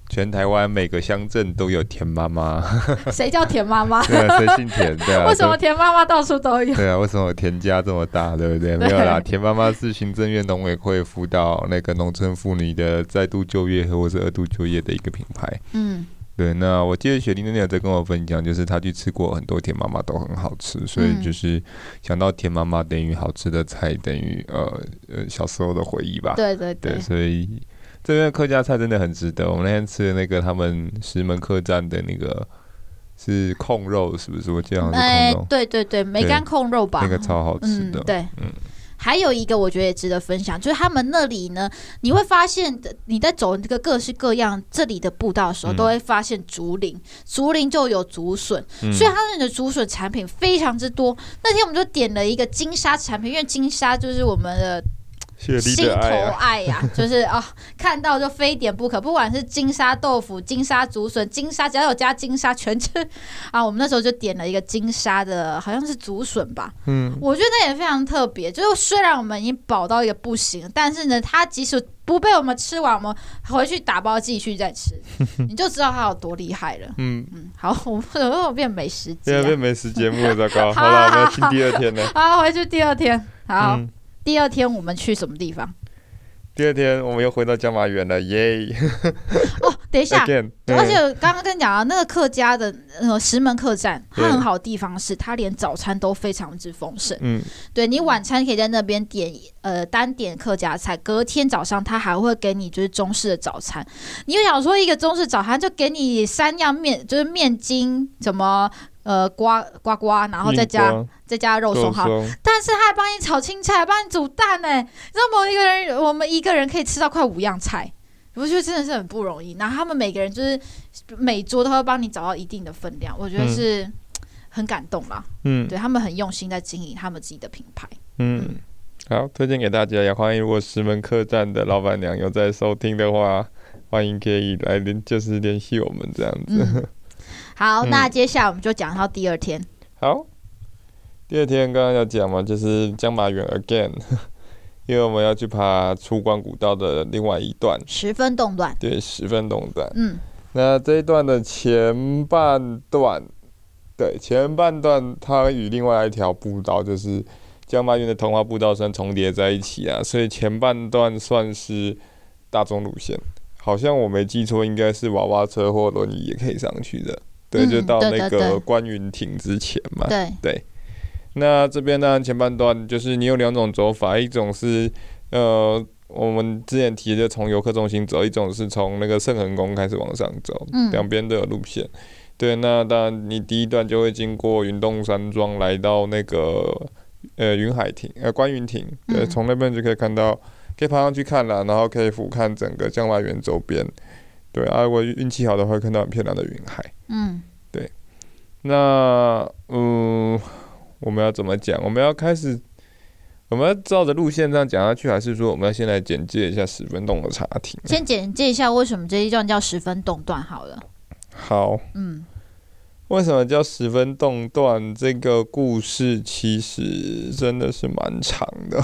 全台湾每个乡镇都有田妈妈。谁叫田妈妈？对啊，谁姓田？对啊。为什么田妈妈到处都有？对啊，为什么田家这么大？对不对？对没有啦，田妈妈是行政院农委会辅导那个农村妇女的再度就业或者是二度就业的一个品牌。嗯。对，那我记得雪莉那天有在跟我分享，就是她去吃过很多甜妈妈都很好吃，所以就是想到甜妈妈等于好吃的菜，等于呃呃小时候的回忆吧。对对对，对，所以这边客家菜真的很值得。我们那天吃的那个他们石门客栈的那个是控肉，是不是？我记得好像是控肉。哎，对对对，梅干控肉吧，那个超好吃的。嗯、对，嗯。还有一个我觉得也值得分享，就是他们那里呢，你会发现你在走这个各式各样这里的步道的时候，嗯、都会发现竹林，竹林就有竹笋，嗯、所以他那里的竹笋产品非常之多。那天我们就点了一个金沙产品，因为金沙就是我们的。心头爱呀、啊，就是啊、哦，看到就非点不可。不管是金沙豆腐、金沙竹笋、金沙，只要有加金沙，全吃啊。我们那时候就点了一个金沙的，好像是竹笋吧。嗯，我觉得也非常特别。就是虽然我们已经饱到一个不行，但是呢，它即使不被我们吃完，我们回去打包继续再吃，你就知道它有多厉害了。嗯嗯，好，我们怎么变美食节、啊？现在变美食节目了，糟糕。好了，我们要进第二天了。好，回去第二天。好。嗯第二天我们去什么地方？第二天我们又回到江马园了，耶！哦，等一下，Again, 而且刚刚跟你讲啊，那个客家的呃石门客栈，它很好的地方是，它连早餐都非常之丰盛。嗯，对，你晚餐可以在那边点呃单点客家菜，隔天早上他还会给你就是中式的早餐。你又想说一个中式早餐就给你三样面，就是面筋什么？呃，瓜瓜瓜，然后再加再加肉松哈，但是他还帮你炒青菜，帮你煮蛋呢。你知道某一个人，我们一个人可以吃到快五样菜，我觉得真的是很不容易。然后他们每个人就是每桌都会帮你找到一定的分量，我觉得是很感动啦。嗯，对他们很用心在经营他们自己的品牌。嗯，嗯好，推荐给大家，也欢迎如果石门客栈的老板娘有在收听的话，欢迎可以来联，就是联系我们这样子。嗯好，那接下来我们就讲到第二天。好，第二天刚刚要讲嘛，就是江马远 again，因为我们要去爬出关古道的另外一段十分动段。对，十分动段。嗯，那这一段的前半段，对，前半段它与另外一条步道就是江马园的童话步道算重叠在一起啊，所以前半段算是大众路线。好像我没记错，应该是娃娃车或轮椅也可以上去的。对，就到那个观云亭之前嘛。对对。那这边呢，前半段就是你有两种走法，一种是呃，我们之前提的从游客中心走，一种是从那个圣恒宫开始往上走，两边都有路线。对，那当然你第一段就会经过云洞山庄，来到那个呃云海亭呃观云亭，对，从那边就可以看到。可以爬上去看了，然后可以俯瞰整个江马园周边。对啊，如果运气好的话，会看到很漂亮的云海。嗯，对。那嗯，我们要怎么讲？我们要开始，我们要照着路线这样讲下去，还是说我们要先来简介一下十分洞的茶亭？先简介一下为什么这一段叫十分洞段好了。好。嗯。为什么叫十分洞段？这个故事其实真的是蛮长的。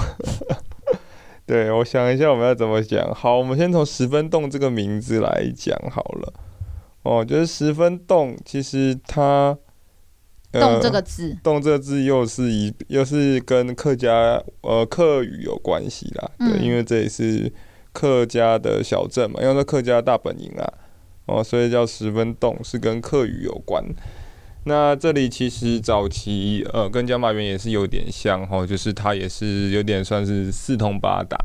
对，我想一下我们要怎么讲。好，我们先从十分洞这个名字来讲好了。哦，就是十分洞，其实它“洞”这个字，“洞”这个字又是一又是跟客家呃客语有关系啦。对，嗯、因为这里是客家的小镇嘛，因为是客家大本营啊，哦，所以叫十分洞是跟客语有关。那这里其实早期呃跟江马园也是有点像哈，就是它也是有点算是四通八达，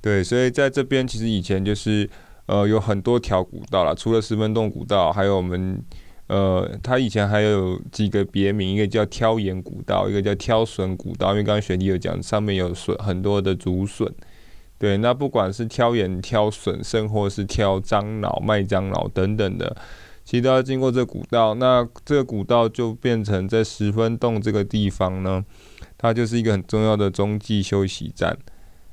对，所以在这边其实以前就是呃有很多条古道啦，除了十分洞古道，还有我们呃它以前还有几个别名，一个叫挑盐古道，一个叫挑笋古道，因为刚刚学弟有讲上面有笋很多的竹笋，对，那不管是挑盐、挑笋，甚或是挑樟脑、卖樟脑等等的。其实都要经过这古道，那这个古道就变成在十分洞这个地方呢，它就是一个很重要的中继休息站。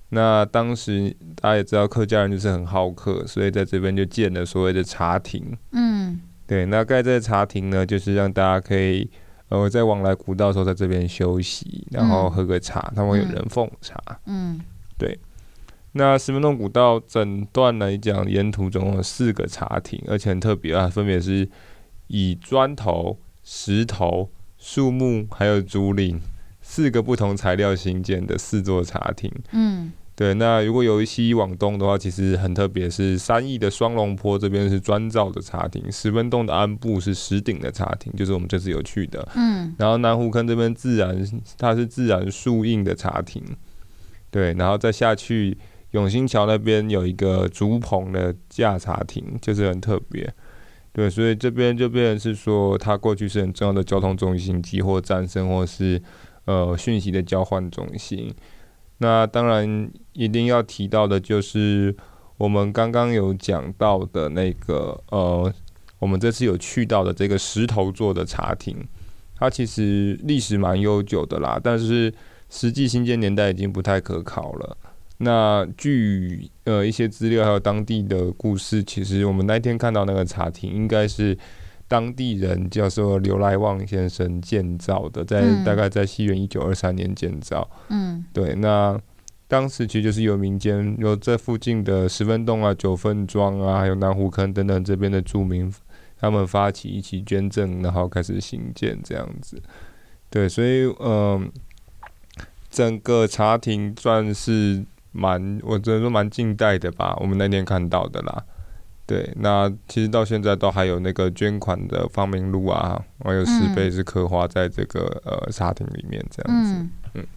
那当时大家也知道，客家人就是很好客，所以在这边就建了所谓的茶亭。嗯，对，那盖这个茶亭呢，就是让大家可以呃在往来古道的时候在这边休息，然后喝个茶，他们会有人奉茶。嗯，对。那十分洞古道整段来讲，沿途总共有四个茶亭，而且很特别啊，分别是以砖头、石头、树木还有竹林四个不同材料新建的四座茶亭。嗯，对。那如果由西往东的话，其实很特别，是三义的双龙坡这边是砖造的茶亭，十分洞的安部是石顶的茶亭，就是我们这次有去的。嗯，然后南湖坑这边自然它是自然树荫的茶亭，对，然后再下去。永兴桥那边有一个竹棚的架茶亭，就是很特别，对，所以这边就变成是说，它过去是很重要的交通中心、集货站，甚或是呃讯息的交换中心。那当然一定要提到的就是我们刚刚有讲到的那个呃，我们这次有去到的这个石头做的茶亭，它其实历史蛮悠久的啦，但是实际兴建年代已经不太可考了。那据呃一些资料还有当地的故事，其实我们那天看到那个茶亭，应该是当地人叫做刘来旺先生建造的，在大概在西元一九二三年建造。嗯，对。那当时其实就是有民间有这附近的十分洞啊、九份庄啊，还有南湖坑等等这边的住民，他们发起一起捐赠，然后开始兴建这样子。对，所以嗯、呃，整个茶亭算是。蛮，我只能说蛮近代的吧，我们那天看到的啦。对，那其实到现在都还有那个捐款的方明路啊，还有石碑是刻画在这个呃茶亭里面这样子。嗯，嗯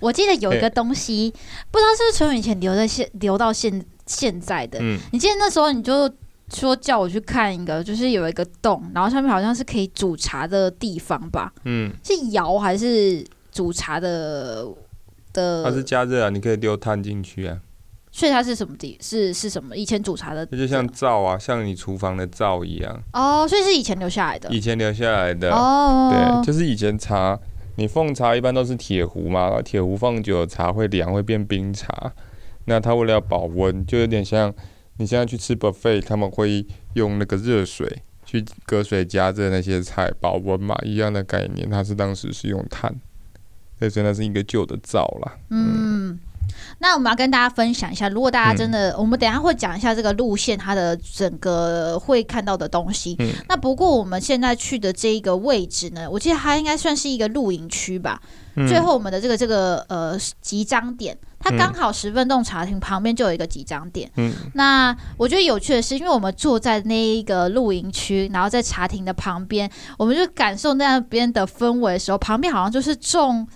我记得有一个东西，欸、不知道是不是从以前留在现留到现现在的。嗯，你记得那时候你就说叫我去看一个，就是有一个洞，然后上面好像是可以煮茶的地方吧？嗯，是窑还是煮茶的？的它是加热啊，你可以丢碳进去啊。所以它是什么地？是是什么？以前煮茶的，那就像灶啊，像你厨房的灶一样。哦，所以是以前留下来的。以前留下来的哦，对，就是以前茶，你奉茶一般都是铁壶嘛，铁壶放久了茶会凉，会变冰茶。那它为了要保温，就有点像你现在去吃 buffet，他们会用那个热水去隔水加热那些菜保温嘛，一样的概念，它是当时是用炭，所以那是一个旧的灶啦。嗯。嗯那我们要跟大家分享一下，如果大家真的，嗯、我们等一下会讲一下这个路线，它的整个会看到的东西。嗯、那不过我们现在去的这一个位置呢，我记得它应该算是一个露营区吧。嗯、最后我们的这个这个呃集章点，它刚好十分洞茶亭旁边就有一个集章点。嗯。那我觉得有趣的是，因为我们坐在那一个露营区，然后在茶亭的旁边，我们就感受那边的氛围的时候，旁边好像就是种。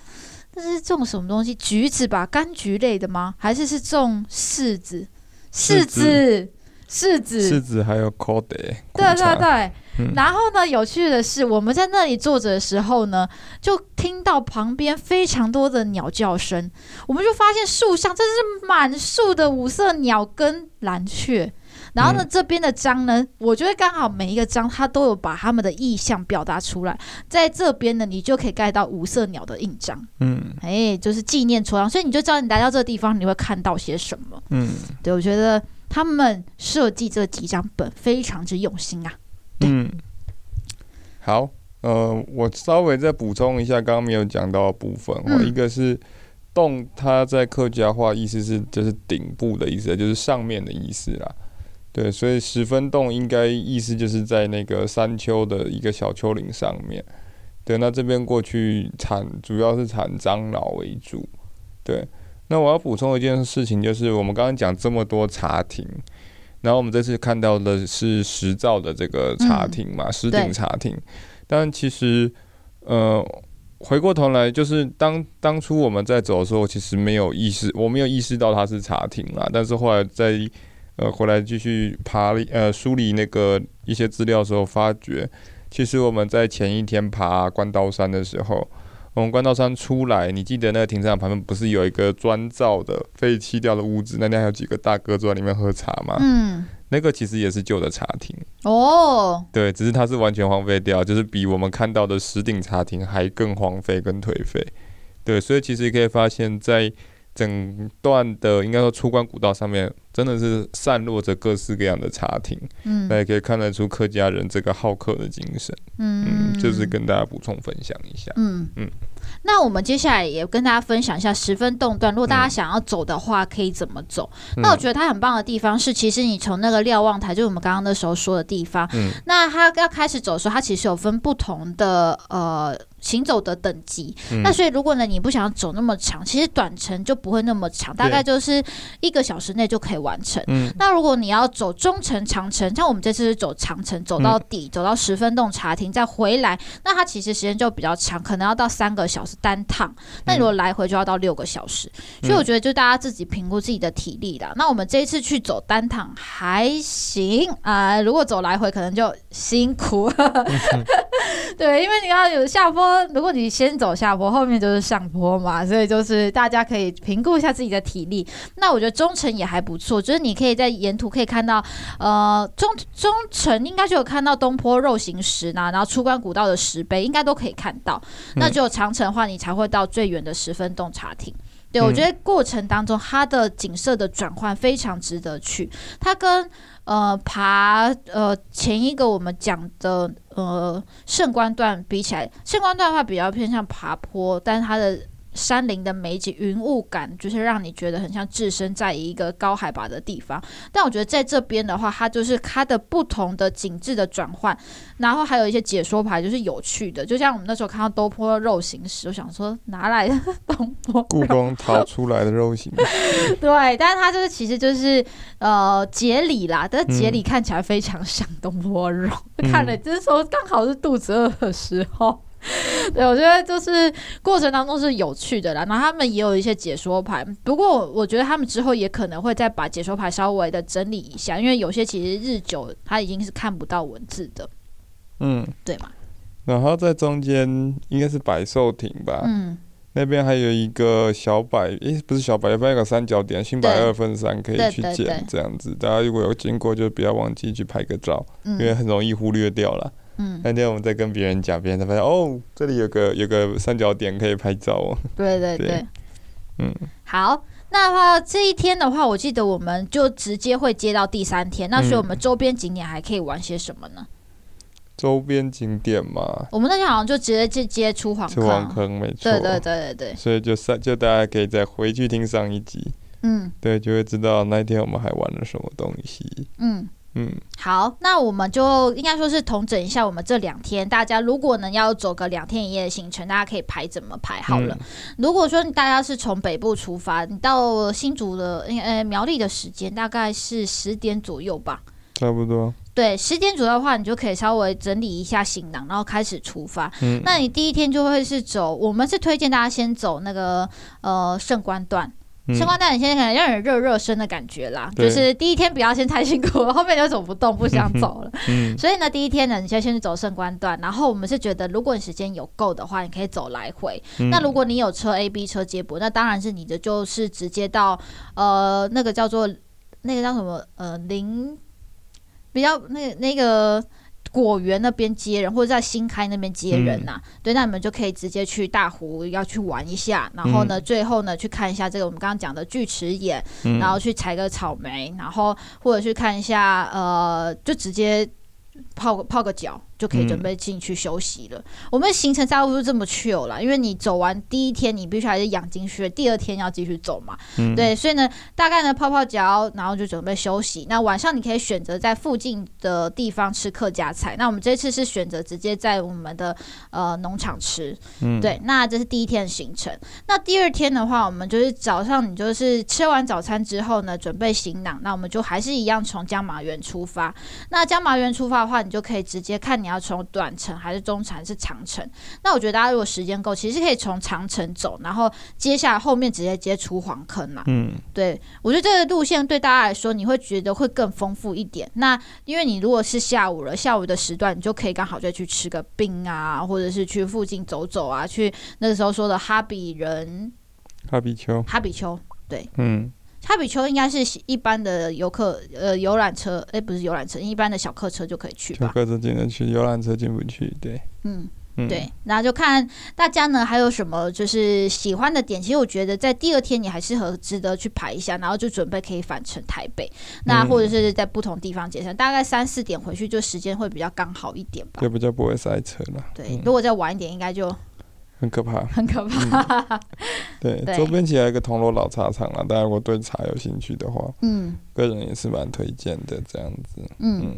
这是种什么东西？橘子吧，柑橘类的吗？还是是种柿子？柿子，柿子，柿子，还有 c o d e。对对对。嗯、然后呢，有趣的是，我们在那里坐着的时候呢，就听到旁边非常多的鸟叫声。我们就发现树上真是满树的五色鸟跟蓝雀。然后呢，嗯、这边的章呢，我觉得刚好每一个章它都有把他们的意象表达出来。在这边呢，你就可以盖到五色鸟的印章，嗯，哎，就是纪念戳章，所以你就知道你来到这个地方，你会看到些什么，嗯，对，我觉得他们设计这几张本非常之用心啊，嗯，好，呃，我稍微再补充一下刚刚没有讲到的部分，嗯、一个是洞，它在客家话意思是就是顶部的意思，就是上面的意思啦。对，所以十分洞应该意思就是在那个山丘的一个小丘陵上面。对，那这边过去产主要是产樟脑为主。对，那我要补充一件事情，就是我们刚刚讲这么多茶亭，然后我们这次看到的是石造的这个茶亭嘛，石顶茶亭。但其实，呃，回过头来，就是当当初我们在走的时候，其实没有意识，我没有意识到它是茶亭啦。但是后来在呃，回来继续爬呃梳理那个一些资料的时候，发觉其实我们在前一天爬关刀山的时候，我们关刀山出来，你记得那个停车场旁边不是有一个砖造的废弃掉的屋子？那里还有几个大哥坐在里面喝茶吗？嗯，那个其实也是旧的茶亭哦。对，只是它是完全荒废掉，就是比我们看到的石顶茶亭还更荒废、更颓废。对，所以其实可以发现，在整段的应该说出关古道上面，真的是散落着各式各样的茶亭，嗯，那也可以看得出客家人这个好客的精神，嗯，嗯，就是跟大家补充分享一下，嗯嗯。那我们接下来也跟大家分享一下十分洞段，如果大家想要走的话，可以怎么走？嗯、那我觉得它很棒的地方是，其实你从那个瞭望台，就是我们刚刚那时候说的地方，嗯，那它要开始走的时候，它其实有分不同的呃。行走的等级，嗯、那所以如果呢，你不想走那么长，其实短程就不会那么长，大概就是一个小时内就可以完成。嗯、那如果你要走中程、长程，像我们这次是走长程，走到底，嗯、走到十分洞茶亭再回来，那它其实时间就比较长，可能要到三个小时单趟。那如果来回就要到六个小时，嗯、所以我觉得就大家自己评估自己的体力啦。那我们这一次去走单趟还行啊、呃，如果走来回可能就辛苦。对，因为你要有下坡。如果你先走下坡，后面就是上坡嘛，所以就是大家可以评估一下自己的体力。那我觉得中程也还不错，就是你可以在沿途可以看到，呃，中中程应该就有看到东坡肉形石呢，然后出关古道的石碑应该都可以看到。那只有长城的话，你才会到最远的十分洞茶亭。对，我觉得过程当中它的景色的转换非常值得去。它跟呃爬呃前一个我们讲的呃圣关段比起来，圣关段的话比较偏向爬坡，但是它的。山林的美景，云雾感，就是让你觉得很像置身在一个高海拔的地方。但我觉得在这边的话，它就是它的不同的景致的转换，然后还有一些解说牌，就是有趣的。就像我们那时候看到东坡肉形石，我想说哪来的东坡？故宫逃出来的肉形石。对，但是它就是其实就是呃节里啦，但是节里看起来非常像东坡肉，嗯、看了这时候刚好是肚子饿的时候。对，我觉得就是过程当中是有趣的啦。然后他们也有一些解说牌，不过我觉得他们之后也可能会再把解说牌稍微的整理一下，因为有些其实日久它已经是看不到文字的。嗯，对嘛。然后在中间应该是百寿亭吧？嗯，那边还有一个小百，诶，不是小百，有没有一个三角点？新百二分三可以去捡，这样子。大家如果有经过，就不要忘记去拍个照，嗯、因为很容易忽略掉了。嗯，那天我们在跟别人讲，别人才发现哦，这里有个有个三角点可以拍照哦。对对 对，对。嗯，好，那的话这一天的话，我记得我们就直接会接到第三天，那所以我们周边景点还可以玩些什么呢？周边景点嘛，我们那天好像就直接就接出黄出黄坑，没错，对对对对对，所以就上就大家可以再回去听上一集，嗯，对，就会知道那一天我们还玩了什么东西，嗯。嗯，好，那我们就应该说是统整一下，我们这两天大家如果能要走个两天一夜的行程，大家可以排怎么排好了。嗯、如果说大家是从北部出发，你到新竹的呃苗栗的时间大概是十点左右吧，差不多。对，十点左右的话，你就可以稍微整理一下行囊，然后开始出发。嗯，那你第一天就会是走，我们是推荐大家先走那个呃圣关段。圣光段，你现在可能让人热热身的感觉啦，嗯、就是第一天不要先太辛苦，后面就走不动，不想走了。嗯、所以呢，第一天呢，你先先去走圣关段，然后我们是觉得，如果你时间有够的话，你可以走来回。嗯、那如果你有车 A、B 车接驳，那当然是你的就是直接到呃那个叫做那个叫什么呃零比较那个那个。果园那边接人，或者在新开那边接人呐、啊，嗯、对，那你们就可以直接去大湖要去玩一下，然后呢，嗯、最后呢去看一下这个我们刚刚讲的锯齿眼，嗯、然后去采个草莓，然后或者去看一下，呃，就直接泡个泡个脚。就可以准备进去休息了。嗯、我们行程差不多这么 chill 了，因为你走完第一天，你必须还是养精蓄锐，第二天要继续走嘛。嗯、对，所以呢，大概呢泡泡脚，然后就准备休息。那晚上你可以选择在附近的地方吃客家菜。那我们这次是选择直接在我们的呃农场吃。嗯、对，那这是第一天的行程。那第二天的话，我们就是早上你就是吃完早餐之后呢，准备行囊。那我们就还是一样从江马园出发。那江马园出发的话，你就可以直接看你要从短程还是中程还是长程？那我觉得大家如果时间够，其实可以从长程走，然后接下来后面直接接出黄坑嘛。嗯，对，我觉得这个路线对大家来说，你会觉得会更丰富一点。那因为你如果是下午了，下午的时段，你就可以刚好再去吃个冰啊，或者是去附近走走啊，去那个时候说的哈比人、哈比丘、哈比丘，对，嗯。哈比丘应该是一般的游客，呃，游览车，哎、欸，不是游览车，一般的小客车就可以去吧。小客车进得去，游览车进不去，对。嗯，嗯对，然后就看大家呢还有什么就是喜欢的点。其实我觉得在第二天你还适合值得去排一下，然后就准备可以返程台北，那或者是在不同地方结算，嗯、大概三四点回去就时间会比较刚好一点吧。就比较不会塞车了。对，嗯、如果再晚一点，应该就。很可怕，很可怕。嗯、对，对周边其实还有一个铜锣老茶厂啊，大家如果对茶有兴趣的话，嗯，个人也是蛮推荐的这样子。嗯，嗯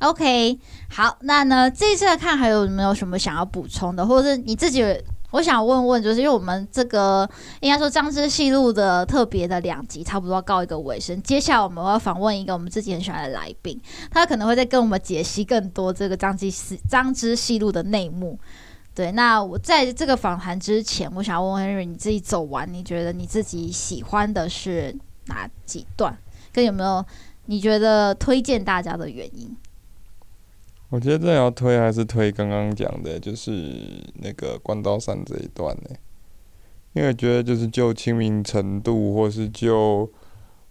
，OK，好，那呢这一次来看还有没有什么想要补充的，或者是你自己，我想问问，就是因为我们这个应该说张之戏路的特别的两集差不多要告一个尾声，接下来我们要访问一个我们自己很喜欢的来宾，他可能会再跟我们解析更多这个张之戏张之戏路的内幕。对，那我在这个访谈之前，我想问问 Henry，你自己走完，你觉得你自己喜欢的是哪几段？跟有没有你觉得推荐大家的原因？我觉得这要推还是推刚刚讲的，就是那个关刀山这一段呢，因为我觉得就是就亲民程度，或是就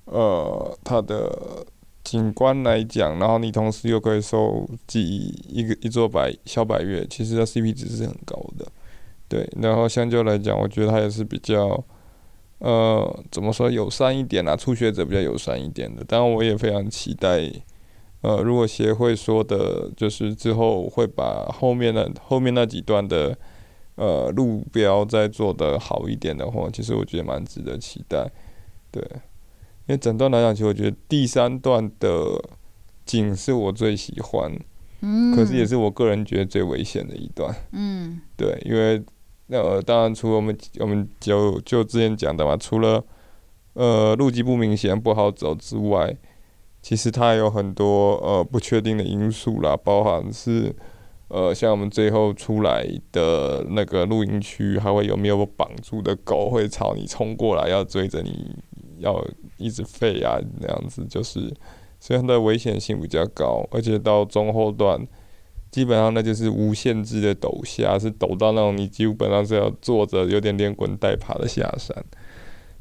呃它的。景观来讲，然后你同时又可以收集一个一座百小百月，其实它 CP 值是很高的，对。然后相较来讲，我觉得它也是比较，呃，怎么说友善一点啊，初学者比较友善一点的。当然，我也非常期待，呃，如果协会说的，就是之后会把后面的后面那几段的，呃，路标再做的好一点的话，其实我觉得蛮值得期待，对。因为整段来讲，其实我觉得第三段的景是我最喜欢，嗯，可是也是我个人觉得最危险的一段，嗯，对，因为呃，当然除了我们我们就就之前讲的嘛，除了呃路基不明显不好走之外，其实它还有很多呃不确定的因素啦，包含是呃像我们最后出来的那个露营区，还会有没有绑住的狗会朝你冲过来，要追着你要。一直废啊，那样子就是，所以它的危险性比较高，而且到中后段，基本上那就是无限制的陡下，是陡到那种你基本上是要坐着，有点连滚带爬的下山。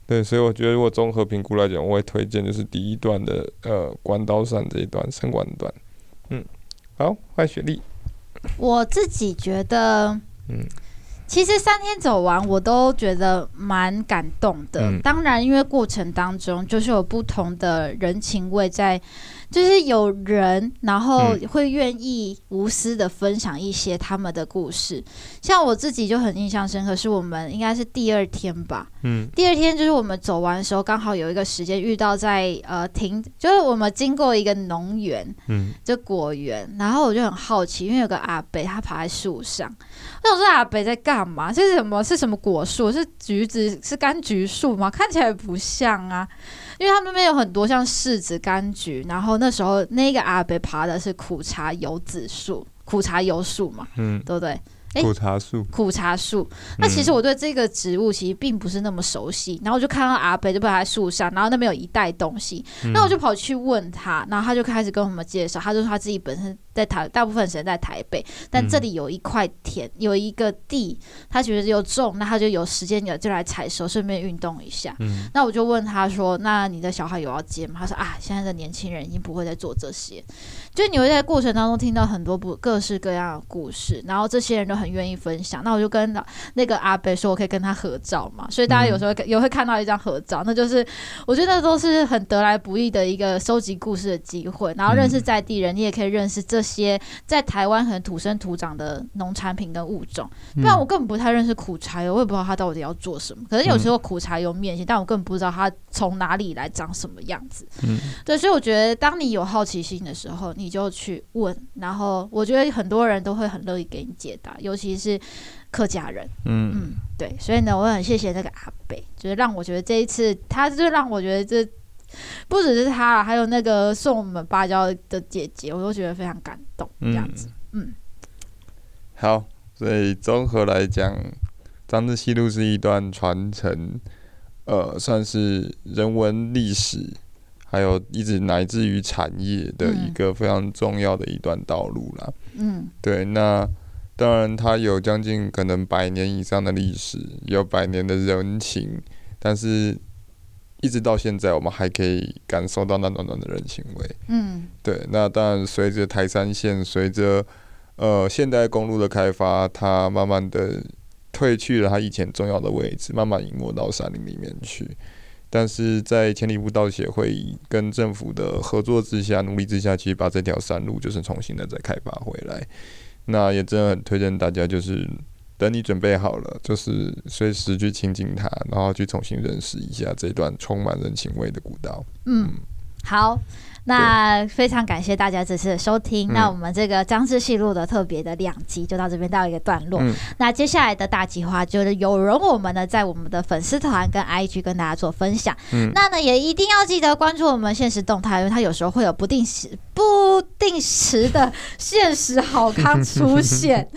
对，所以我觉得如果综合评估来讲，我会推荐就是第一段的呃关刀山这一段升关段。嗯，好，换雪莉。我自己觉得，嗯。其实三天走完，我都觉得蛮感动的。嗯、当然，因为过程当中就是有不同的人情味在就是有人，然后会愿意无私的分享一些他们的故事。嗯、像我自己就很印象深刻，是我们应该是第二天吧，嗯，第二天就是我们走完的时候，刚好有一个时间遇到在呃停，就是我们经过一个农园，嗯，就果园，然后我就很好奇，因为有个阿北他爬在树上，那我说阿北在干嘛？这是什么？是什么果树？是橘子？是柑橘树吗？看起来不像啊。因为他们那边有很多像柿子、柑橘，然后那时候那个阿伯爬的是苦茶油子树、苦茶油树嘛，嗯，对不对？苦茶树，苦茶树。那其实我对这个植物其实并不是那么熟悉，然后我就看到阿北就爬在树上，然后那边有一袋东西，那我就跑去问他，然后他就开始跟我们介绍，他就说他自己本身。在台大部分时间在台北，但这里有一块田，有一个地，他觉得有种，那他就有时间有就来采收，顺便运动一下。嗯，那我就问他说：“那你的小孩有要接吗？”他说：“啊，现在的年轻人已经不会再做这些。”就你会在过程当中听到很多不各式各样的故事，然后这些人都很愿意分享。那我就跟那个阿伯说：“我可以跟他合照嘛？”所以大家有时候也会看到一张合照，那就是我觉得都是很得来不易的一个收集故事的机会，然后认识在地人，你也可以认识这。些在台湾很土生土长的农产品跟物种，不然我根本不太认识苦茶油，我也不知道它到底要做什么。可是有时候苦茶油面线，但我根本不知道它从哪里来，长什么样子。嗯，对，所以我觉得当你有好奇心的时候，你就去问，然后我觉得很多人都会很乐意给你解答，尤其是客家人。嗯嗯，对，所以呢，我很谢谢那个阿北，就是让我觉得这一次，他就让我觉得这。不只是他，还有那个送我们芭蕉的姐姐，我都觉得非常感动。这样子，嗯，嗯好，所以综合来讲，张之西路是一段传承，呃，算是人文历史，还有一直乃至于产业的一个非常重要的一段道路啦。嗯，对，那当然它有将近可能百年以上的历史，有百年的人情，但是。一直到现在，我们还可以感受到那暖暖的人情味。嗯，对。那当然，随着台山线，随着呃现代公路的开发，它慢慢的褪去了它以前重要的位置，慢慢隐没到山林里面去。但是在千里步道协会跟政府的合作之下，努力之下，其实把这条山路就是重新的再开发回来。那也真的很推荐大家，就是。等你准备好了，就是随时去亲近它，然后去重新认识一下这段充满人情味的古道。嗯，嗯好。那非常感谢大家这次的收听。嗯、那我们这个张之西路的特别的两集就到这边到一个段落。嗯、那接下来的大计划就是有容我们呢在我们的粉丝团跟 IG 跟大家做分享。嗯、那呢也一定要记得关注我们限时动态，因为它有时候会有不定时、不定时的 限时好康出现。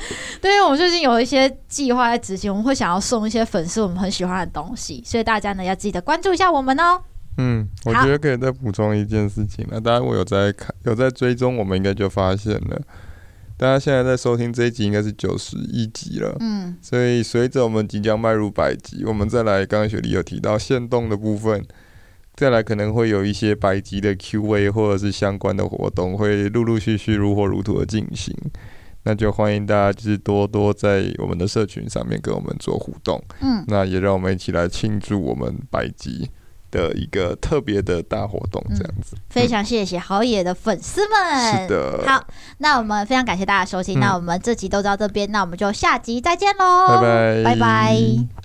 对，因为我们最近有一些计划在执行，我们会想要送一些粉丝我们很喜欢的东西，所以大家呢要记得关注一下我们哦。嗯，我觉得可以再补充一件事情。那当然，我有在看，有在追踪，我们应该就发现了。大家现在在收听这一集，应该是九十一集了。嗯，所以随着我们即将迈入百集，我们再来，刚刚雪梨有提到限动的部分，再来可能会有一些百集的 Q&A 或者是相关的活动，会陆陆续续如火如荼的进行。那就欢迎大家就是多多在我们的社群上面跟我们做互动。嗯，那也让我们一起来庆祝我们百集。的一个特别的大活动，这样子，嗯、非常谢谢好野的粉丝们。是的，好，那我们非常感谢大家收听，嗯、那我们这集都到这边，那我们就下集再见喽，拜拜，拜拜。